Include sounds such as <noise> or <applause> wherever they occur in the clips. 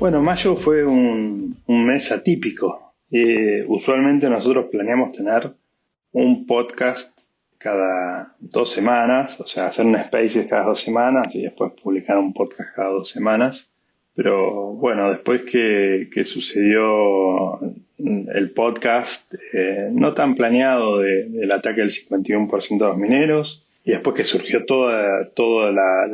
Bueno, mayo fue un, mes atípico. Eh, usualmente nosotros planeamos tener un podcast cada dos semanas, o sea, hacer un Spaces cada dos semanas y después publicar un podcast cada dos semanas. Pero bueno, después que, sucedió el podcast eh, no tan planeado del ataque del 51% de los mineros, y después que surgió toda, toda la,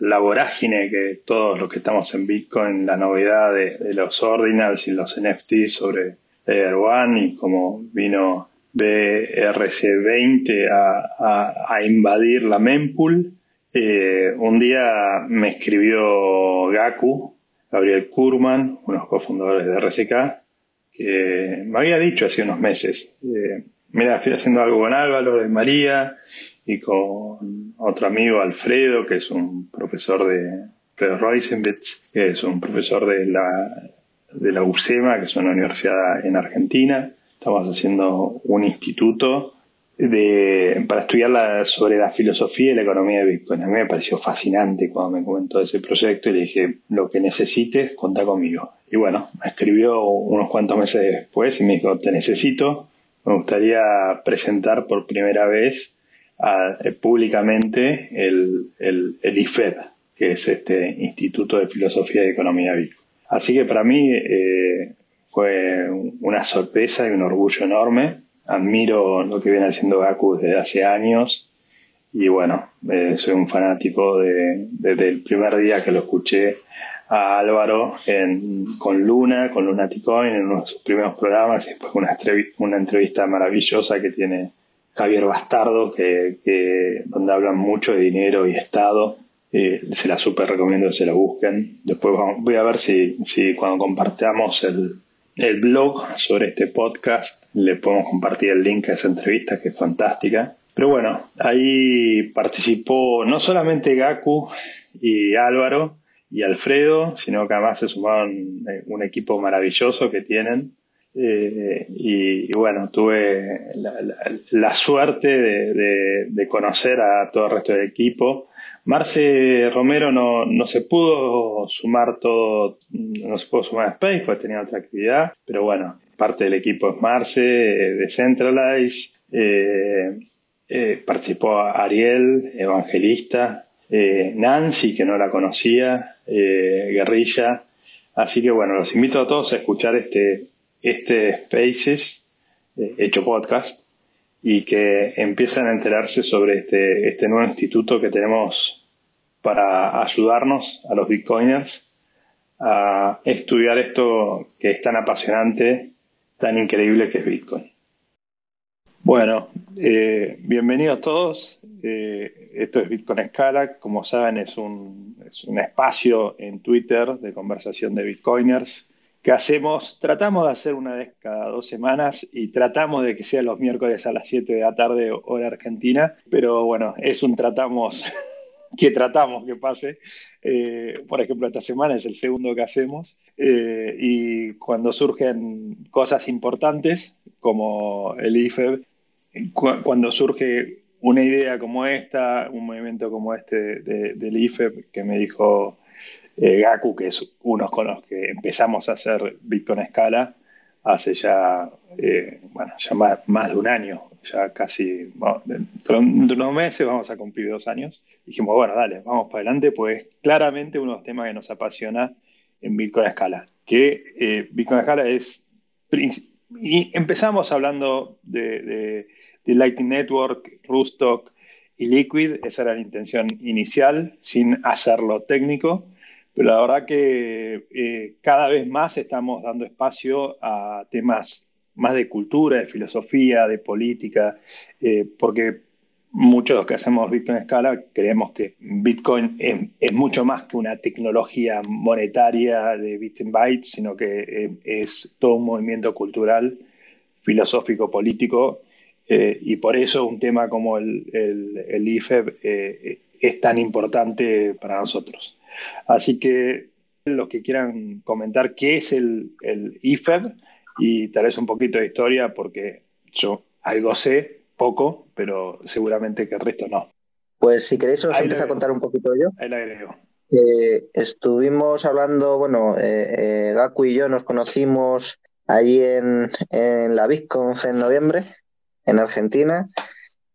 vorágine que todos los que estamos en Bitcoin, la novedad de, los ordinals y los NFTs sobre Layer One y cómo vino BRC20 a, a, invadir la mempool. Eh, un día me escribió Gaku, Gabriel Kurman, uno de los cofundadores de RCK, que me había dicho hace unos meses, eh, mira, estoy haciendo algo con Álvaro de María y con otro amigo Alfredo, que es un profesor de Alfredo Roisenbitz, que es un profesor de la, de la UCEMA, que es una universidad en Argentina. Estamos haciendo un instituto de, para estudiar sobre la filosofía y la economía de Bitcoin. A mí me pareció fascinante cuando me comentó ese proyecto y le dije, lo que necesites, contá conmigo. Y bueno, me escribió unos cuantos meses después y me dijo, te necesito, me gustaría presentar por primera vez eh, públicamente el, el, IFED, que es este Instituto de Filosofía y Economía Bitcoin. Así que para mí eh, fue una sorpresa y un orgullo enorme. Admiro lo que viene haciendo Gaku desde hace años y bueno, eh, soy un fanático de, desde el primer día que lo escuché a Álvaro con Luna, con Lunaticoin en uno de sus primeros programas y después una entrevista maravillosa que tiene Javier Bastardo, que, donde hablan mucho de dinero y Estado. Eh, se la super recomiendo que se la busquen. Después voy a ver si, si cuando compartamos el, el blog sobre este podcast le podemos compartir el link a esa entrevista que es fantástica. Pero bueno, ahí participó no solamente Gaku y Álvaro y Alfredo, sino que además se sumaron eh, un equipo maravilloso que tienen eh, y, bueno, tuve la, suerte de, conocer a todo el resto del equipo. Marce Romero no, no, se pudo sumar todo, no se pudo sumar a Space porque tenía otra actividad, pero bueno, parte del equipo es Marce, eh, de Centralize, eh, participó Ariel, Evangelista, Nancy, que no la conocía, Guerrilla. Así que bueno, los invito a todos a escuchar este este Spaces eh, hecho podcast y que empiezan a enterarse sobre este, este nuevo instituto que tenemos para ayudarnos a los bitcoiners a estudiar esto que es tan apasionante, tan increíble que es Bitcoin. Bueno, eh, bienvenidos todos. Eh, esto es Bitcoin Escala. Como saben, es un, es un espacio en Twitter de conversación de bitcoiners que hacemos, tratamos de hacer una vez cada dos semanas y tratamos de que sea los miércoles a las 7 de la tarde hora argentina, pero bueno, es un tratamos <laughs> que tratamos que pase. Eh, por ejemplo, esta semana es el segundo que hacemos eh, y cuando surgen cosas importantes como el IFEB, cuando surge una idea como esta, un movimiento como este del IFEB que me dijo eh, Gaku, que es uno con los que empezamos a hacer Bitcoin a escala hace ya, eh, bueno, ya más, de un año, ya casi, dentro de unos meses vamos a cumplir dos años. Dijimos, bueno, dale, vamos para adelante, pues claramente uno de los temas que nos apasiona en Bitcoin escala, que eh, Bitcoin escala es... Y empezamos hablando de, de Lightning Network, Rustock y Liquid, esa era la intención inicial, sin hacerlo técnico pero la verdad que eh, cada vez más estamos dando espacio a temas más de cultura, de filosofía, de política, eh, porque muchos de los que hacemos Bitcoin escala creemos que Bitcoin es, mucho más que una tecnología monetaria de Bitcoin bytes, sino que eh, es todo un movimiento cultural, filosófico, político, y por eso un tema como el, el, el IFEB es tan importante para nosotros. Así que los que quieran comentar qué es el, el IFEB y tal vez un poquito de historia, porque yo algo sé, poco, pero seguramente que el resto no. Pues si queréis os empiezo a contar un poquito yo. Ahí la agrego. Eh, estuvimos hablando, bueno, eh, Gaku y yo nos conocimos allí en, en la BitConf en noviembre, en Argentina,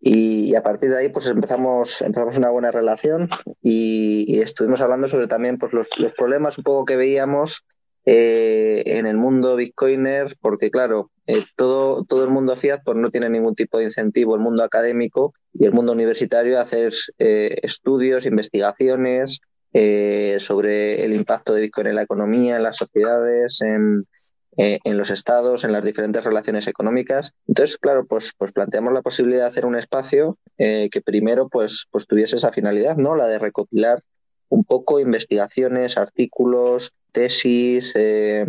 y, a partir de ahí pues empezamos, empezamos una buena relación y, estuvimos hablando sobre también pues, los, los problemas un poco que veíamos eh, en el mundo bitcoiner, porque claro, eh, todo, todo el mundo fiat pues, no tiene ningún tipo de incentivo, el mundo académico y el mundo universitario a hacer eh, estudios, investigaciones sobre el impacto de Bitcoin en la economía, en las sociedades, en, eh, en los estados, en las diferentes relaciones económicas. Entonces, claro, pues, pues planteamos la posibilidad de hacer un espacio eh, que primero pues, pues tuviese esa finalidad, ¿no? La de recopilar un poco investigaciones, artículos, tesis, eh,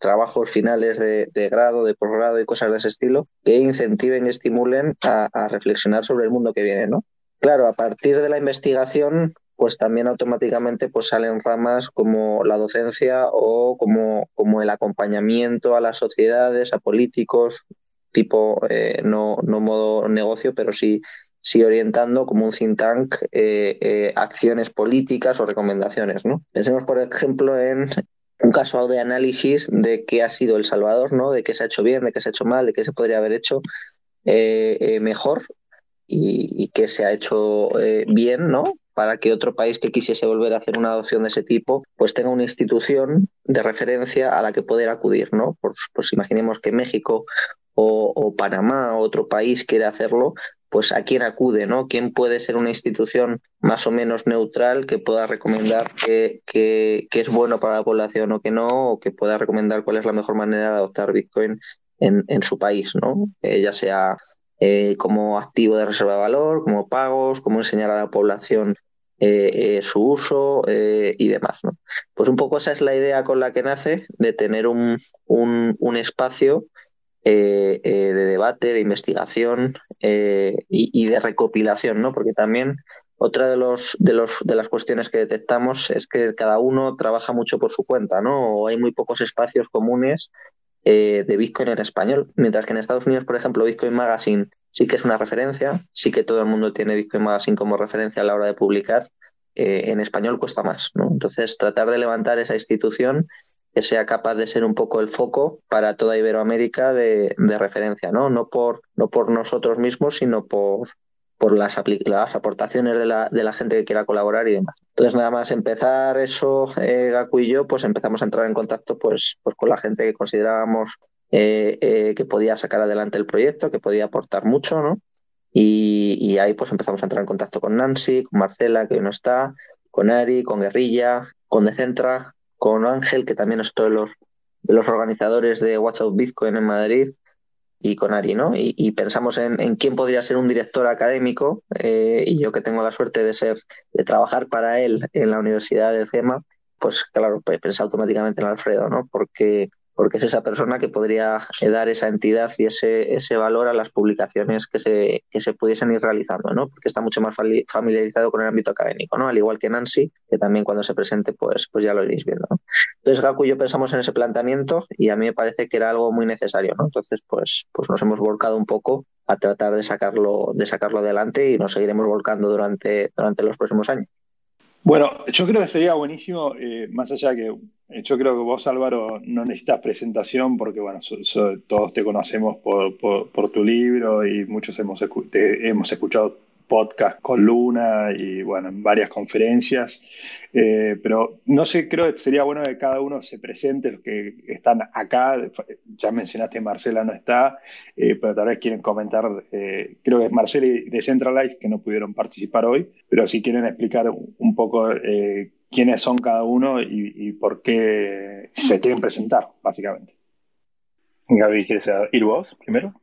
trabajos finales de, grado, de posgrado y cosas de ese estilo que incentiven y estimulen a, a reflexionar sobre el mundo que viene, ¿no? Claro, a partir de la investigación pues también automáticamente pues salen ramas como la docencia o como, como el acompañamiento a las sociedades, a políticos, tipo, eh, no, no modo negocio, pero sí, sí orientando como un think tank eh, eh, acciones políticas o recomendaciones. ¿no? Pensemos, por ejemplo, en un caso de análisis de qué ha sido El Salvador, ¿no? de qué se ha hecho bien, de qué se ha hecho mal, de qué se podría haber hecho mejor y, y, qué se ha hecho bien, ¿no? Para que otro país que quisiese volver a hacer una adopción de ese tipo, pues tenga una institución de referencia a la que poder acudir, ¿no? Pues, pues imaginemos que México o, Panamá o otro país quiere hacerlo, pues a quién acude, ¿no? ¿Quién puede ser una institución más o menos neutral que pueda recomendar que, es bueno para la población o que no, o que pueda recomendar cuál es la mejor manera de adoptar Bitcoin en, su país, ¿no? Eh, ya sea eh, como activo de reserva de valor, como pagos, cómo enseñar a la población eh, eh, su uso y demás. Pues un poco esa es la idea con la que nace de tener un, un, espacio de debate, de investigación y, de recopilación, ¿no? porque también otra de, los, de, los, de las cuestiones que detectamos es que cada uno trabaja mucho por su cuenta, ¿no? O hay muy pocos espacios comunes eh, de Bitcoin en español, mientras que en Estados Unidos, por ejemplo, Bitcoin Magazine sí que es una referencia, sí que todo el mundo tiene Bitcoin Magazine como referencia a la hora de publicar, eh, en español cuesta más. ¿no? Entonces, tratar de levantar esa institución que sea capaz de ser un poco el foco para toda Iberoamérica de, de referencia, ¿no? No por, no por nosotros mismos, sino por, por las, las aportaciones de la, de la, gente que quiera colaborar y demás. Entonces, nada más empezar eso, eh, Gaku y yo, pues empezamos a entrar en contacto pues, pues con la gente que considerábamos eh, eh, que podía sacar adelante el proyecto, que podía aportar mucho, ¿no? Y, ahí pues empezamos a entrar en contacto con Nancy, con Marcela, que hoy no está, con Ari, con Guerrilla, con Decentra, con Ángel, que también es otro de los, de los organizadores de Watch Out Bitcoin en Madrid, y con Ari, ¿no? Y, pensamos en, quién podría ser un director académico, eh, y yo que tengo la suerte de ser, de trabajar para él en la Universidad de CEMA, pues claro, pensé automáticamente en Alfredo, ¿no? Porque porque es esa persona que podría dar esa entidad y ese, ese valor a las publicaciones que se, que se pudiesen ir realizando, ¿no? porque está mucho más familiarizado con el ámbito académico, ¿no? al igual que Nancy, que también cuando se presente pues, pues ya lo iréis viendo. ¿no? Entonces Gaku y yo pensamos en ese planteamiento y a mí me parece que era algo muy necesario, ¿no? entonces pues, pues nos hemos volcado un poco a tratar de sacarlo, de sacarlo adelante y nos seguiremos volcando durante, durante los próximos años. Bueno, yo creo que sería buenísimo, eh, más allá que eh, yo creo que vos, Álvaro, no necesitas presentación porque, bueno, todos te conocemos por, por, tu libro y muchos hemos, hemos escuchado podcast con Luna y bueno, en varias conferencias. Eh, pero no sé, creo que sería bueno que cada uno se presente, los que están acá. Ya mencionaste Marcela no está, eh, pero tal vez quieren comentar, eh, creo que es Marcela y Decentralize que no pudieron participar hoy, pero si quieren explicar un poco quiénes son cada uno y, y por qué se quieren presentar, básicamente. Gaby, ¿quieres ir vos primero?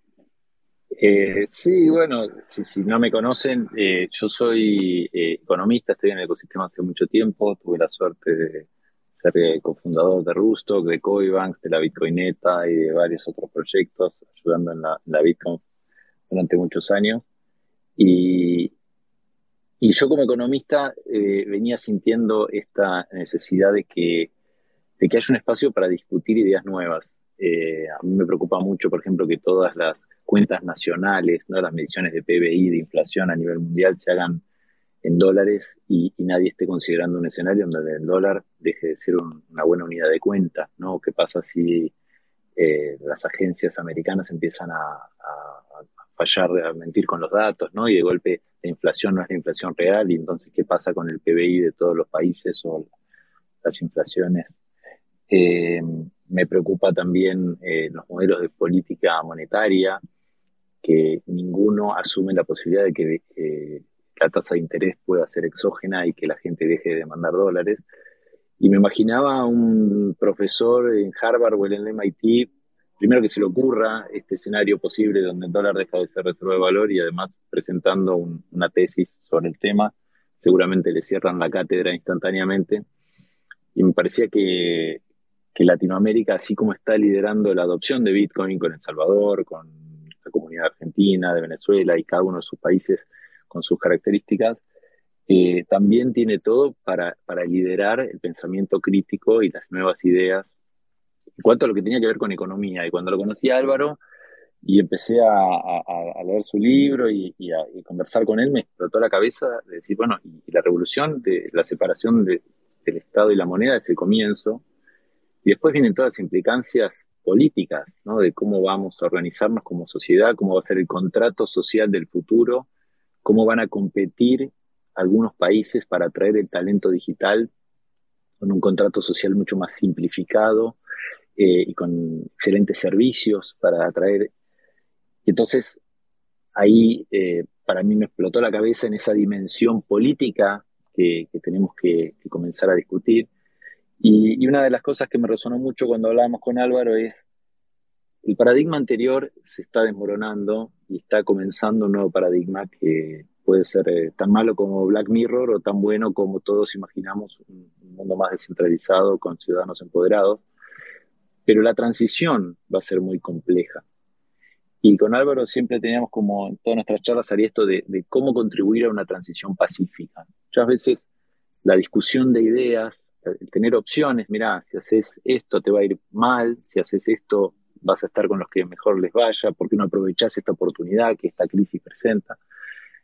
Eh, sí, bueno, si, no me conocen, eh, yo soy eh, economista, estoy en el ecosistema hace mucho tiempo, tuve la suerte de ser cofundador de Rustock, de Coibanks, de la Bitcoineta y de varios otros proyectos, ayudando en la, Bitcoin durante muchos años. Y, y yo como economista venía sintiendo esta necesidad de que, de que haya un espacio para discutir ideas nuevas. Eh, a mí me preocupa mucho, por ejemplo, que todas las cuentas nacionales, ¿no? las mediciones de PBI, de inflación a nivel mundial, se hagan en dólares y, nadie esté considerando un escenario donde el dólar deje de ser una buena unidad de cuenta, ¿no? ¿Qué pasa si eh, las agencias americanas empiezan a, fallar, a mentir con los datos, ¿no? Y de golpe la inflación no es la inflación real y entonces ¿qué pasa con el PBI de todos los países o las inflaciones? Eh, me preocupa también eh, los modelos de política monetaria, que ninguno asume la posibilidad de que la tasa de interés pueda ser exógena y que la gente deje de mandar dólares. Y me imaginaba un profesor en Harvard o en el MIT, primero que se le ocurra este escenario posible donde el dólar deja de ser reserva de valor y además presentando una tesis sobre el tema, seguramente le cierran la cátedra instantáneamente. Y me parecía que, que Latinoamérica, así como está liderando la adopción de Bitcoin con El Salvador, con la comunidad argentina, de Venezuela y cada uno de sus países, con sus características, eh, también tiene todo para, para, liderar el pensamiento crítico y las nuevas ideas en cuanto a lo que tenía que ver con economía. Y cuando lo conocí a Álvaro y empecé a, leer su libro y, a conversar con él, me explotó la cabeza de decir, bueno, y, la revolución de la separación del Estado y la moneda es el comienzo. Y después vienen todas las implicancias políticas, ¿no? De cómo vamos a organizarnos como sociedad, cómo va a ser el contrato social del futuro, cómo van a competir algunos países para atraer el talento digital con un contrato social mucho más simplificado eh, y con excelentes servicios para atraer. entonces, ahí eh, para mí me explotó la cabeza en esa dimensión política que, tenemos que, comenzar a discutir. Y, una de las cosas que me resonó mucho cuando hablábamos con Álvaro es el paradigma anterior se está desmoronando y está comenzando un nuevo paradigma que puede ser eh, tan malo como Black Mirror o tan bueno como todos imaginamos, un, mundo más descentralizado con ciudadanos empoderados. Pero la transición va a ser muy compleja. Y con Álvaro siempre teníamos como en todas nuestras charlas salía esto de cómo contribuir a una transición pacífica. Muchas veces la discusión de ideas, tener opciones, mira, si haces esto te va a ir mal, si haces esto vas a estar con los que mejor les vaya, ¿por qué no aprovechás esta oportunidad que esta crisis presenta?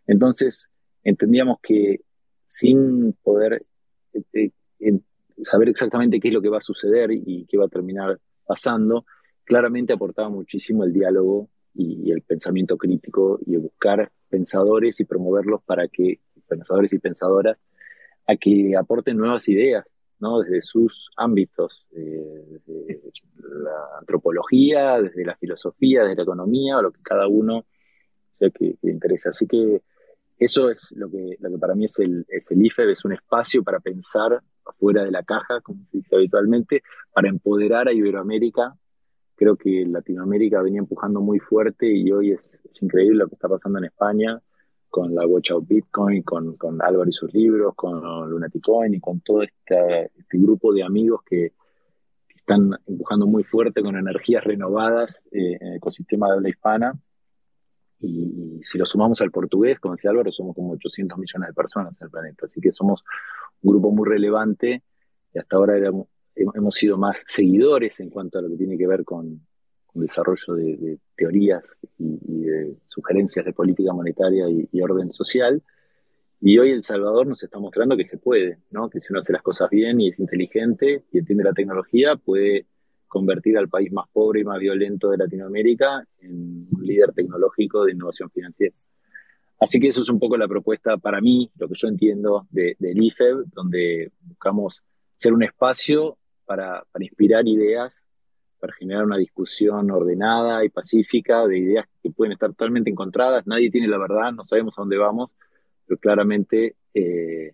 Entonces, entendíamos que sin poder eh, eh, saber exactamente qué es lo que va a suceder y qué va a terminar pasando, claramente aportaba muchísimo el diálogo y el pensamiento crítico y buscar pensadores y promoverlos para que, pensadores y pensadoras, a que aporten nuevas ideas ¿no? desde sus ámbitos, eh, desde la antropología, desde la filosofía, desde la economía, o lo que cada uno sea que, le interese. Así que eso es lo que, lo que para mí es el, es el IFEB, es un espacio para pensar afuera de la caja, como se dice habitualmente, para empoderar a Iberoamérica. Creo que Latinoamérica venía empujando muy fuerte y hoy es increíble lo que está pasando en España con la Watch Out Bitcoin, con, con Álvaro y sus libros, con Lunaticoin y con todo este, este grupo de amigos que, están empujando muy fuerte con energías renovadas eh, en el ecosistema de habla hispana. Y, si lo sumamos al portugués, como decía Álvaro, somos como 800 millones de personas en el planeta. Así que somos un grupo muy relevante y hasta ahora hemos sido más seguidores en cuanto a lo que tiene que ver con, desarrollo de, teorías y, de sugerencias de política monetaria y, orden social. Y hoy El Salvador nos está mostrando que se puede, ¿no? que si uno hace las cosas bien y es inteligente y entiende la tecnología, puede convertir al país más pobre y más violento de Latinoamérica en un líder tecnológico de innovación financiera. Así que eso es un poco la propuesta para mí, lo que yo entiendo del IFEB, donde buscamos ser un espacio para, para inspirar ideas para generar una discusión ordenada y pacífica de ideas que pueden estar totalmente encontradas. Nadie tiene la verdad, no sabemos a dónde vamos, pero claramente eh,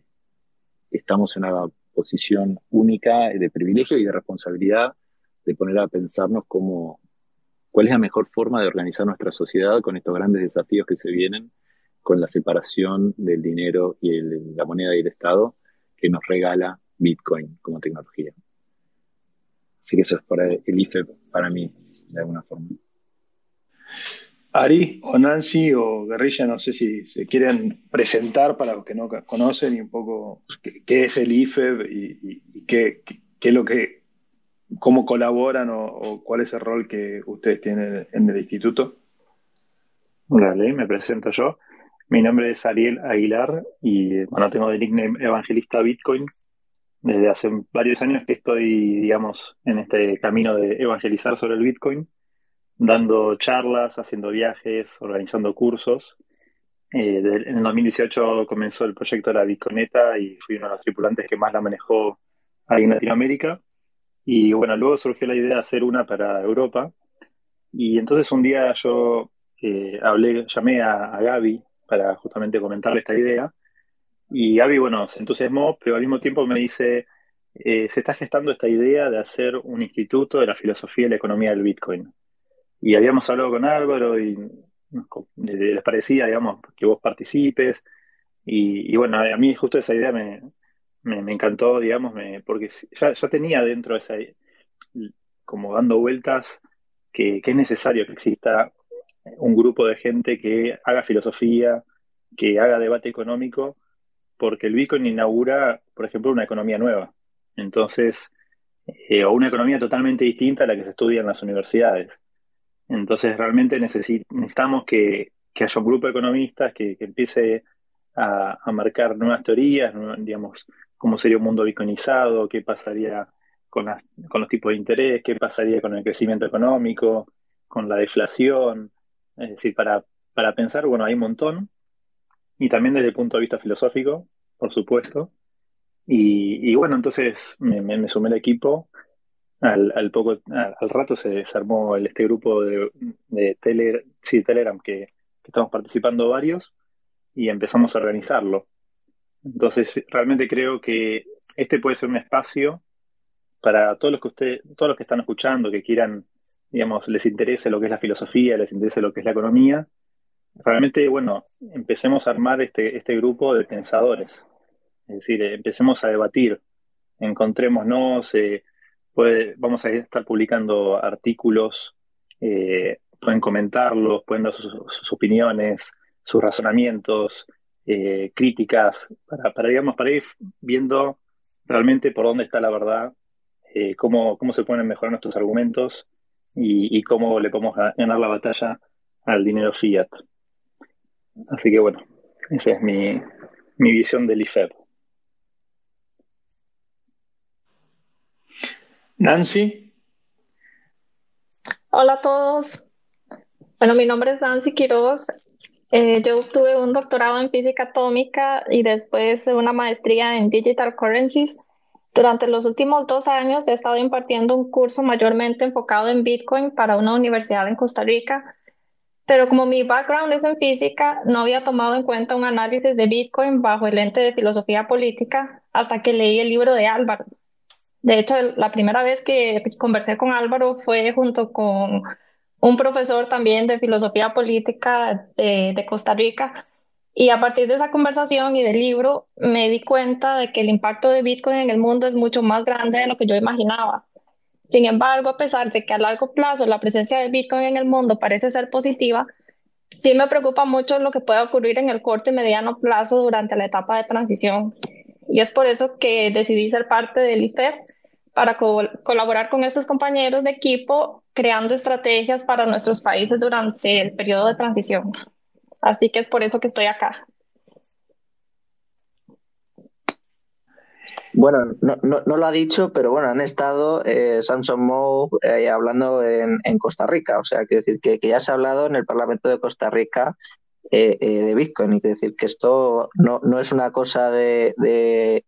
estamos en una posición única de privilegio y de responsabilidad de poner a pensarnos cómo, cuál es la mejor forma de organizar nuestra sociedad con estos grandes desafíos que se vienen, con la separación del dinero y la moneda y el Estado que nos regala Bitcoin como tecnología. Así que eso es para el IFE para mí, de alguna forma. Ari o Nancy o Guerrilla, no sé si se quieren presentar para los que no conocen y un poco qué, es el IFEB y, qué, es lo que, cómo colaboran o, cuál es el rol que ustedes tienen en el instituto. Dale, me presento yo. Mi nombre es Ariel Aguilar y bueno, tengo de nickname Evangelista Bitcoin. Desde hace varios años que estoy, digamos, en este camino de evangelizar sobre el Bitcoin, dando charlas, haciendo viajes, organizando cursos. Eh, en el 2018 comenzó el proyecto de la Bitcoineta y fui uno de los tripulantes que más la manejó ahí en Latinoamérica. Y bueno, luego surgió la idea de hacer una para Europa. Y entonces un día yo eh, hablé, llamé a, Gaby para justamente comentarle esta idea. Y Gaby, bueno, se entusiasmó, pero al mismo tiempo me dice, eh, se está gestando esta idea de hacer un instituto de la filosofía y la economía del Bitcoin. Y habíamos hablado con Álvaro y les parecía, digamos, que vos participes. Y, bueno, a mí justo esa idea me, me, encantó, digamos, porque ya, ya, tenía dentro esa, como dando vueltas, que, es necesario que exista un grupo de gente que haga filosofía, que haga debate económico, porque el Bitcoin inaugura, por ejemplo, una economía nueva. Entonces, eh, o una economía totalmente distinta a la que se estudia en las universidades. Entonces, realmente necesitamos que, haya un grupo de economistas que, empiece a, marcar nuevas teorías, digamos, cómo sería un mundo bitcoinizado, qué pasaría con, con los tipos de interés, qué pasaría con el crecimiento económico, con la deflación. Es decir, para, para pensar, bueno, hay un montón. Y también desde el punto de vista filosófico, por supuesto. Y, bueno, entonces me, sumé al equipo. Al, poco, al, rato se, armó este grupo de, de Telegram que, que, estamos participando varios y empezamos a organizarlo. Entonces, realmente creo que este puede ser un espacio para todos los que usted, todos los que están escuchando, que quieran, digamos, les interese lo que es la filosofía, les interese lo que es la economía. Realmente, bueno, empecemos a armar este, este grupo de pensadores. Es decir, empecemos a debatir, encontrémonos, eh, vamos a estar publicando artículos, eh, pueden comentarlos, pueden dar sus, opiniones, sus razonamientos, eh, críticas, para, digamos, para ir viendo realmente por dónde está la verdad, eh, cómo, cómo se pueden mejorar nuestros argumentos y, cómo le podemos ganar la batalla al dinero fiat. Así que bueno, esa es mi, mi visión del IFEP. Nancy. Hola a todos. Bueno, mi nombre es Nancy Quiroz. Eh, yo obtuve un doctorado en física atómica y después una maestría en digital currencies. Durante los últimos dos años he estado impartiendo un curso mayormente enfocado en Bitcoin para una universidad en Costa Rica, pero como mi background es en física, no había tomado en cuenta un análisis de Bitcoin bajo el lente de filosofía política hasta que leí el libro de Álvaro. De hecho, la primera vez que conversé con Álvaro fue junto con un profesor también de filosofía política de, Costa Rica. Y a partir de esa conversación y del libro me di cuenta de que el impacto de Bitcoin en el mundo es mucho más grande de lo que yo imaginaba. Sin embargo, a pesar de que a largo plazo la presencia de Bitcoin en el mundo parece ser positiva, sí me preocupa mucho lo que pueda ocurrir en el corto y mediano plazo durante la etapa de transición. Y es por eso que decidí ser parte del IFEP para colaborar con estos compañeros de equipo creando estrategias para nuestros países durante el periodo de transición. Así que es por eso que estoy acá. Bueno, no, no, lo ha dicho, pero bueno, han estado eh, Samson Moe eh, hablando en, Costa Rica. O sea, que decir que, ya se ha hablado en el Parlamento de Costa Rica eh, de Bitcoin. Y que decir que esto no, no es una cosa de, de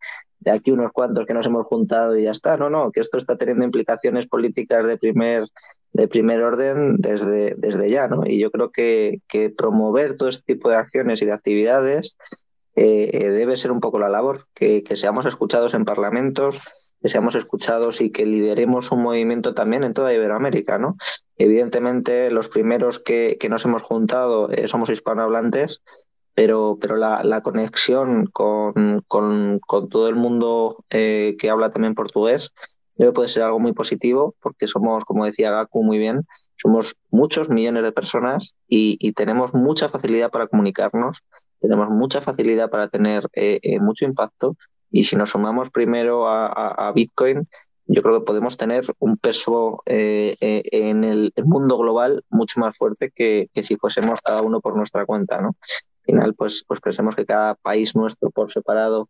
aquí unos cuantos que nos hemos juntado y ya está. No, no, que esto está teniendo implicaciones políticas de primer, de primer orden desde, desde ya, ¿no? Y yo creo que, que promover todo este tipo de acciones y de actividades eh, debe ser un poco la labor, que, que seamos escuchados en parlamentos, que seamos escuchados y que lideremos un movimiento también en toda Iberoamérica, ¿no? Evidentemente, los primeros que, que nos hemos juntado eh, somos hispanohablantes, pero, pero la, conexión con, con, todo el mundo eh, que habla también portugués puede ser algo muy positivo porque somos, como decía Gaku muy bien, somos muchos millones de personas y, tenemos mucha facilidad para comunicarnos, tenemos mucha facilidad para tener eh, eh, mucho impacto y si nos sumamos primero a, Bitcoin, yo creo que podemos tener un peso en el, mundo global mucho más fuerte que, que, si fuésemos cada uno por nuestra cuenta, ¿no? Final, pues, pues pensemos que cada país nuestro por separado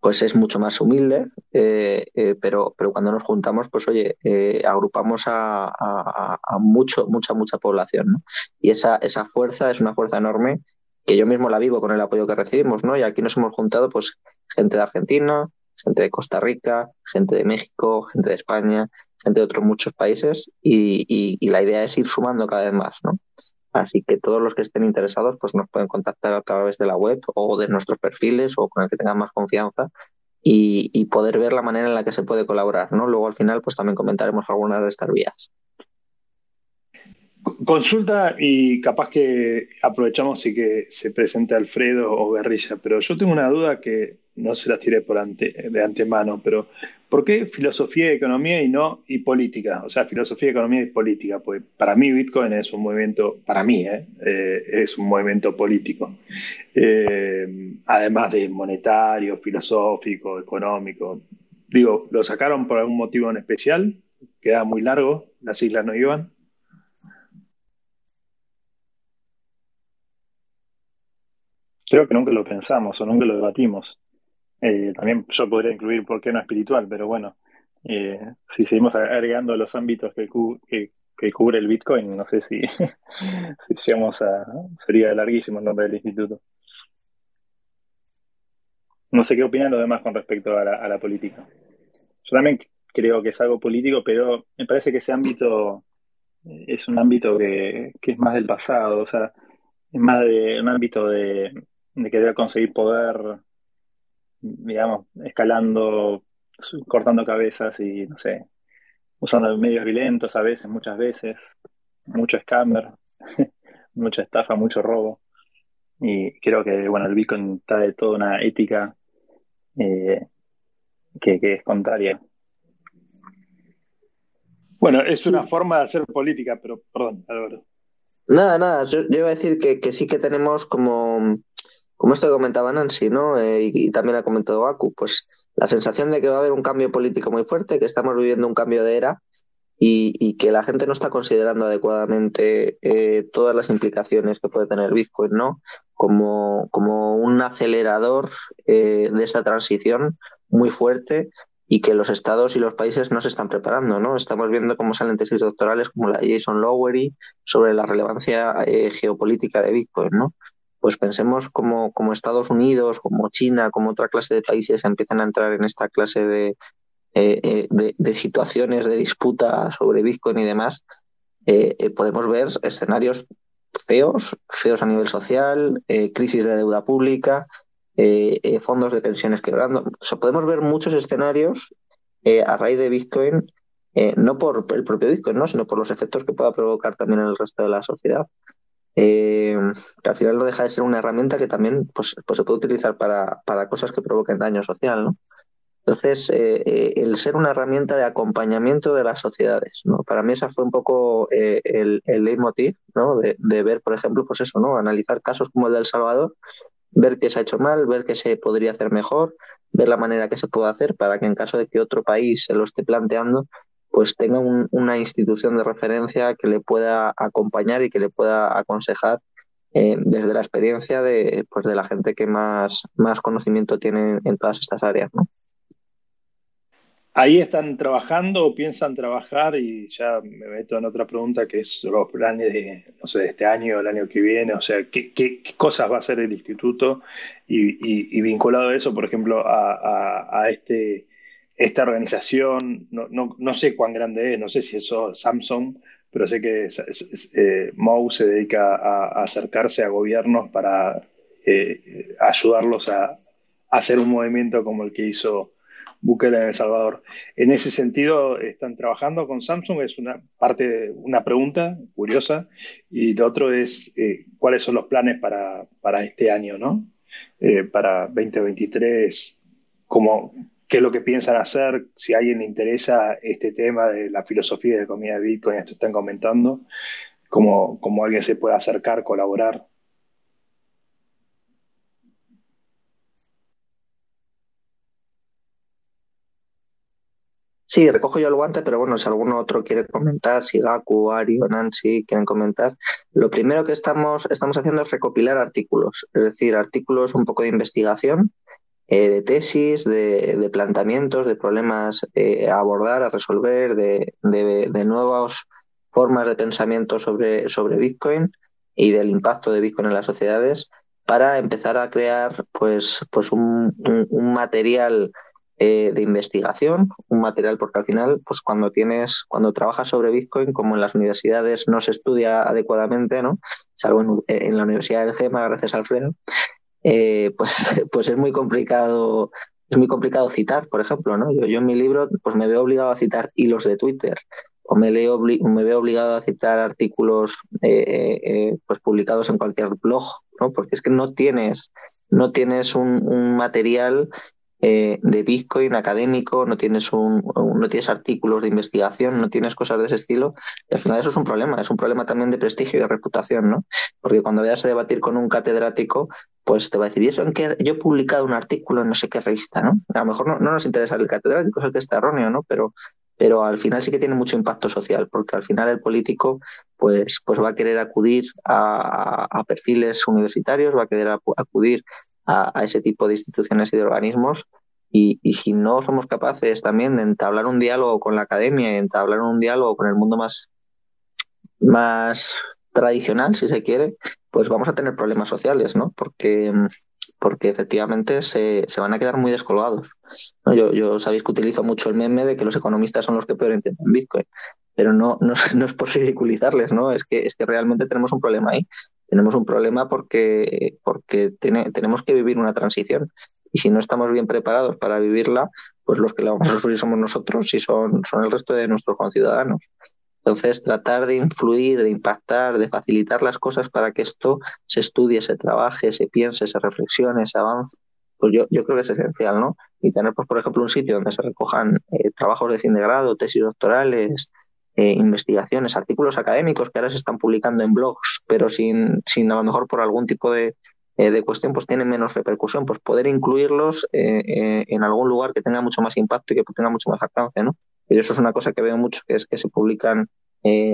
pues es mucho más humilde, eh, eh, pero, pero cuando nos juntamos, pues oye, eh, agrupamos a, a, mucho, mucha, mucha población, ¿no? Y esa, esa fuerza es una fuerza enorme que yo mismo la vivo con el apoyo que recibimos, ¿no? Y aquí nos hemos juntado, pues, gente de Argentina, gente de Costa Rica, gente de México, gente de España, gente de otros muchos países, y, y la idea es ir sumando cada vez más, ¿no? Así que todos los que estén interesados pues nos pueden contactar a través de la web o de nuestros perfiles o con el que tengan más confianza y, poder ver la manera en la que se puede colaborar. ¿no? Luego al final pues también comentaremos algunas de estas vías. Consulta y capaz que aprovechamos y que se presente Alfredo o Guerrilla, pero yo tengo una duda que no se la tiré por de antemano, pero ¿por qué filosofía de economía y no y política? O sea, filosofía economía y política, pues para mí Bitcoin es un movimiento, para mí, ¿eh? Eh, es un movimiento político, eh, además de monetario, filosófico, económico. Digo, ¿lo sacaron por algún motivo en especial? Queda muy largo, las siglas no iban. Creo que nunca lo pensamos o nunca lo debatimos. Eh, también yo podría incluir por qué no espiritual, pero bueno, eh, si seguimos agregando los ámbitos que, que, cubre el Bitcoin, no sé si, <laughs> si llegamos a... sería larguísimo el nombre del instituto. No sé qué opinan los demás con respecto a la, política. Yo también creo que es algo político, pero me parece que ese ámbito eh, es un ámbito que, es más del pasado, o sea, es más de un ámbito de querer conseguir poder digamos, escalando, cortando cabezas y, no sé, usando medios violentos a veces, muchas veces, mucho scammer, <laughs> mucha estafa, mucho robo. Y creo que, bueno, el Bitcoin trae toda una ética eh, que, es contraria. Bueno, es una forma de hacer política, pero perdón, Álvaro. Nada, nada, yo, iba a decir que, que sí que tenemos como como esto que comentaba Nancy, ¿no? Eh, y, también ha comentado Aku, pues la sensación de que va a haber un cambio político muy fuerte, que estamos viviendo un cambio de era y, que la gente no está considerando adecuadamente eh, todas las implicaciones que puede tener Bitcoin, ¿no? Como, como un acelerador eh, de esta transición muy fuerte y que los estados y los países no se están preparando, ¿no? Estamos viendo cómo salen tesis doctorales como la de Jason Lowery sobre la relevancia geopolítica de Bitcoin, ¿no? Pues pensemos como, como Estados Unidos, como China, como otra clase de países empiezan a entrar en esta clase de, eh, eh, de, situaciones de disputa sobre Bitcoin y demás, eh, podemos ver escenarios feos, feos a nivel social, crisis de deuda pública, fondos de pensiones quebrando. O sea, podemos ver muchos escenarios a raíz de Bitcoin, no por el propio Bitcoin, ¿no? sino por los efectos que pueda provocar también en el resto de la sociedad eh, al final no deja de ser una herramienta que también pues, pues se puede utilizar para, para, cosas que provoquen daño social, ¿no? Entonces, eh, eh, el ser una herramienta de acompañamiento de las sociedades, ¿no? Para mí esa fue un poco eh, el, el leitmotiv, ¿no? De, de, ver, por ejemplo, pues eso, ¿no? Analizar casos como el de El Salvador, ver qué se ha hecho mal, ver qué se podría hacer mejor, ver la manera que se puede hacer para que en caso de que otro país se lo esté planteando, pues tenga una institución de referencia que le pueda acompañar y que le pueda aconsejar eh, desde la experiencia de, pues de la gente que más, más conocimiento tiene en todas estas áreas. ¿no? Ahí están trabajando o piensan trabajar y ya me meto en otra pregunta que es los planes de, no sé, de este año o el año que viene, o sea, ¿qué, qué, cosas va a hacer el instituto? Y, vinculado a eso, por ejemplo, a, a este esta organización, no, no, no, sé cuán grande es, no sé si eso es Samsung, pero sé que eh, Mou se dedica a, acercarse a gobiernos para eh, ayudarlos a, hacer un movimiento como el que hizo Bukele en El Salvador. En ese sentido, ¿están trabajando con Samsung? Es una parte, una pregunta curiosa. Y lo otro es, eh, ¿cuáles son los planes para, para este año, no? para 2023, ¿cómo, qué es lo que piensan hacer, si a alguien le interesa este tema de la filosofía de comida de Bitcoin, esto están comentando, cómo, cómo alguien se puede acercar, colaborar. Sí, recojo yo el guante, pero bueno, si alguno otro quiere comentar, si Gaku, Ari o Nancy quieren comentar, lo primero que estamos, estamos haciendo es recopilar artículos, es decir, artículos un poco de investigación, eh, de tesis, de, planteamientos, de problemas eh, a abordar, a resolver, de, de, nuevas formas de pensamiento sobre, sobre Bitcoin y del impacto de Bitcoin en las sociedades para empezar a crear pues, pues un, un material eh, de investigación, un material, porque al final, pues cuando tienes, cuando trabajas sobre Bitcoin, como en las universidades no se estudia adecuadamente, ¿no? Salvo en, la Universidad del GEMA, gracias a Alfredo, eh, pues, <laughs> pues es muy complicado, es muy complicado citar, por ejemplo, ¿no? Yo, en mi libro, pues me veo obligado a citar hilos de Twitter, o me, leo, me veo obligado a citar artículos eh, pues publicados en cualquier blog, ¿no? Porque es que no tienes, no tienes un material eh, de Bitcoin académico, no tienes, un, no tienes artículos de investigación, no tienes cosas de ese estilo. Y al final eso es un problema, es un problema también de prestigio y de reputación, ¿no? Porque cuando vayas a debatir con un catedrático, pues te va a decir, ¿y eso en qué? Yo he publicado un artículo en no sé qué revista, ¿no? A lo mejor no, no nos interesa el catedrático, es el que está erróneo, ¿no? Pero, pero al final sí que tiene mucho impacto social, porque al final el político pues, pues va a querer acudir a, a perfiles universitarios, va a querer acudir a, ese tipo de instituciones y de organismos. Y, si no somos capaces también de entablar un diálogo con la academia y entablar un diálogo con el mundo más, más tradicional, si se quiere, pues vamos a tener problemas sociales, ¿no? Porque, porque efectivamente se, se van a quedar muy descolgados. Yo, yo sabéis que utilizo mucho el meme de que los economistas son los que peor entienden Bitcoin, pero no, no, <laughs> no es por ridiculizarles, ¿no? Es que, es que realmente tenemos un problema ahí tenemos un problema porque, porque tenemos que vivir una transición. Y si no estamos bien preparados para vivirla, pues los que la vamos a sufrir somos nosotros y son, son el resto de nuestros conciudadanos. Entonces, tratar de influir, de impactar, de facilitar las cosas para que esto se estudie, se trabaje, se piense, se reflexione, se avance, pues yo, yo creo que es esencial, ¿no? Y tener, pues, por ejemplo, un sitio donde se recojan eh, trabajos de fin de grado, tesis doctorales, eh, investigaciones, artículos académicos que ahora se están publicando en blogs, pero sin, sin a lo mejor por algún tipo de, eh, de cuestión pues tienen menos repercusión, pues poder incluirlos eh, en algún lugar que tenga mucho más impacto y que tenga mucho más alcance, ¿no? Y eso es una cosa que veo mucho, que es que se publican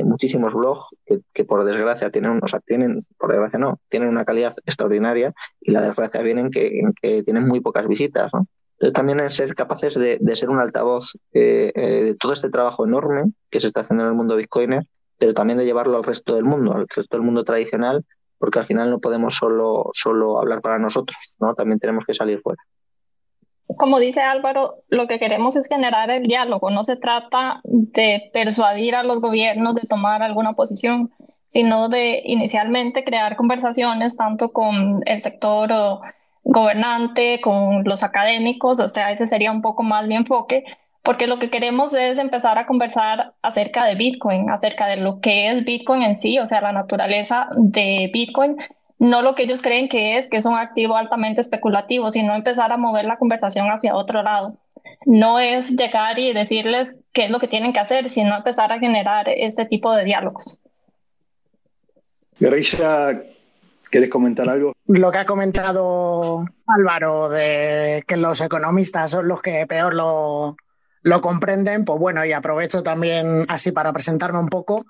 muchísimos blogs que, que, por desgracia tienen, o sea, tienen, por desgracia no, tienen una calidad extraordinaria y la desgracia viene en que, en que tienen muy pocas visitas, ¿no? Entonces también en ser capaces de, ser un altavoz eh, eh, de todo este trabajo enorme que se está haciendo en el mundo bitcoiner, pero también de llevarlo al resto del mundo, al resto del mundo tradicional, porque al final no podemos solo, solo hablar para nosotros, ¿no? También tenemos que salir fuera. Como dice Álvaro, lo que queremos es generar el diálogo, no se trata de persuadir a los gobiernos de tomar alguna posición, sino de inicialmente crear conversaciones tanto con el sector o gobernante, con los académicos, o sea, ese sería un poco más mi enfoque, porque lo que queremos es empezar a conversar acerca de Bitcoin, acerca de lo que es Bitcoin en sí, o sea, la naturaleza de Bitcoin, no lo que ellos creen que es, que es un activo altamente especulativo, sino empezar a mover la conversación hacia otro lado. No es llegar y decirles qué es lo que tienen que hacer, sino empezar a generar este tipo de diálogos. Guerrilla, ¿Quieres comentar algo? Lo que ha comentado Álvaro de que los economistas son los que peor lo, lo comprenden, pues bueno, y aprovecho también así para presentarme un poco.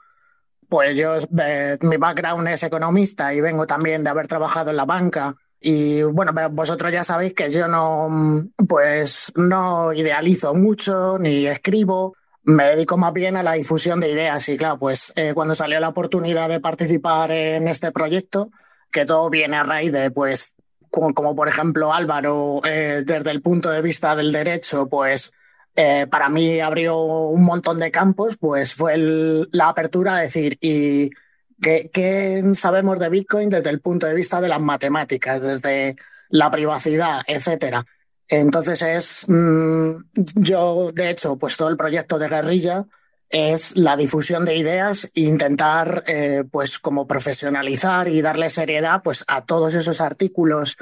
Pues yo, eh, mi background es economista y vengo también de haber trabajado en la banca. Y bueno, vosotros ya sabéis que yo no, pues no idealizo mucho ni escribo. Me dedico más bien a la difusión de ideas y claro, pues eh, cuando salió la oportunidad de participar en este proyecto, que todo viene a raíz de, pues, como, por ejemplo Álvaro, eh, desde el punto de vista del derecho, pues eh, para mí abrió un montón de campos, pues fue la apertura a decir, ¿y qué, sabemos de Bitcoin desde el punto de vista de las matemáticas, desde la privacidad, etcétera? Entonces es, mm, yo de hecho, pues todo el proyecto de guerrilla es la difusión de ideas e intentar, eh, pues, como profesionalizar y darle seriedad, pues, a todos esos artículos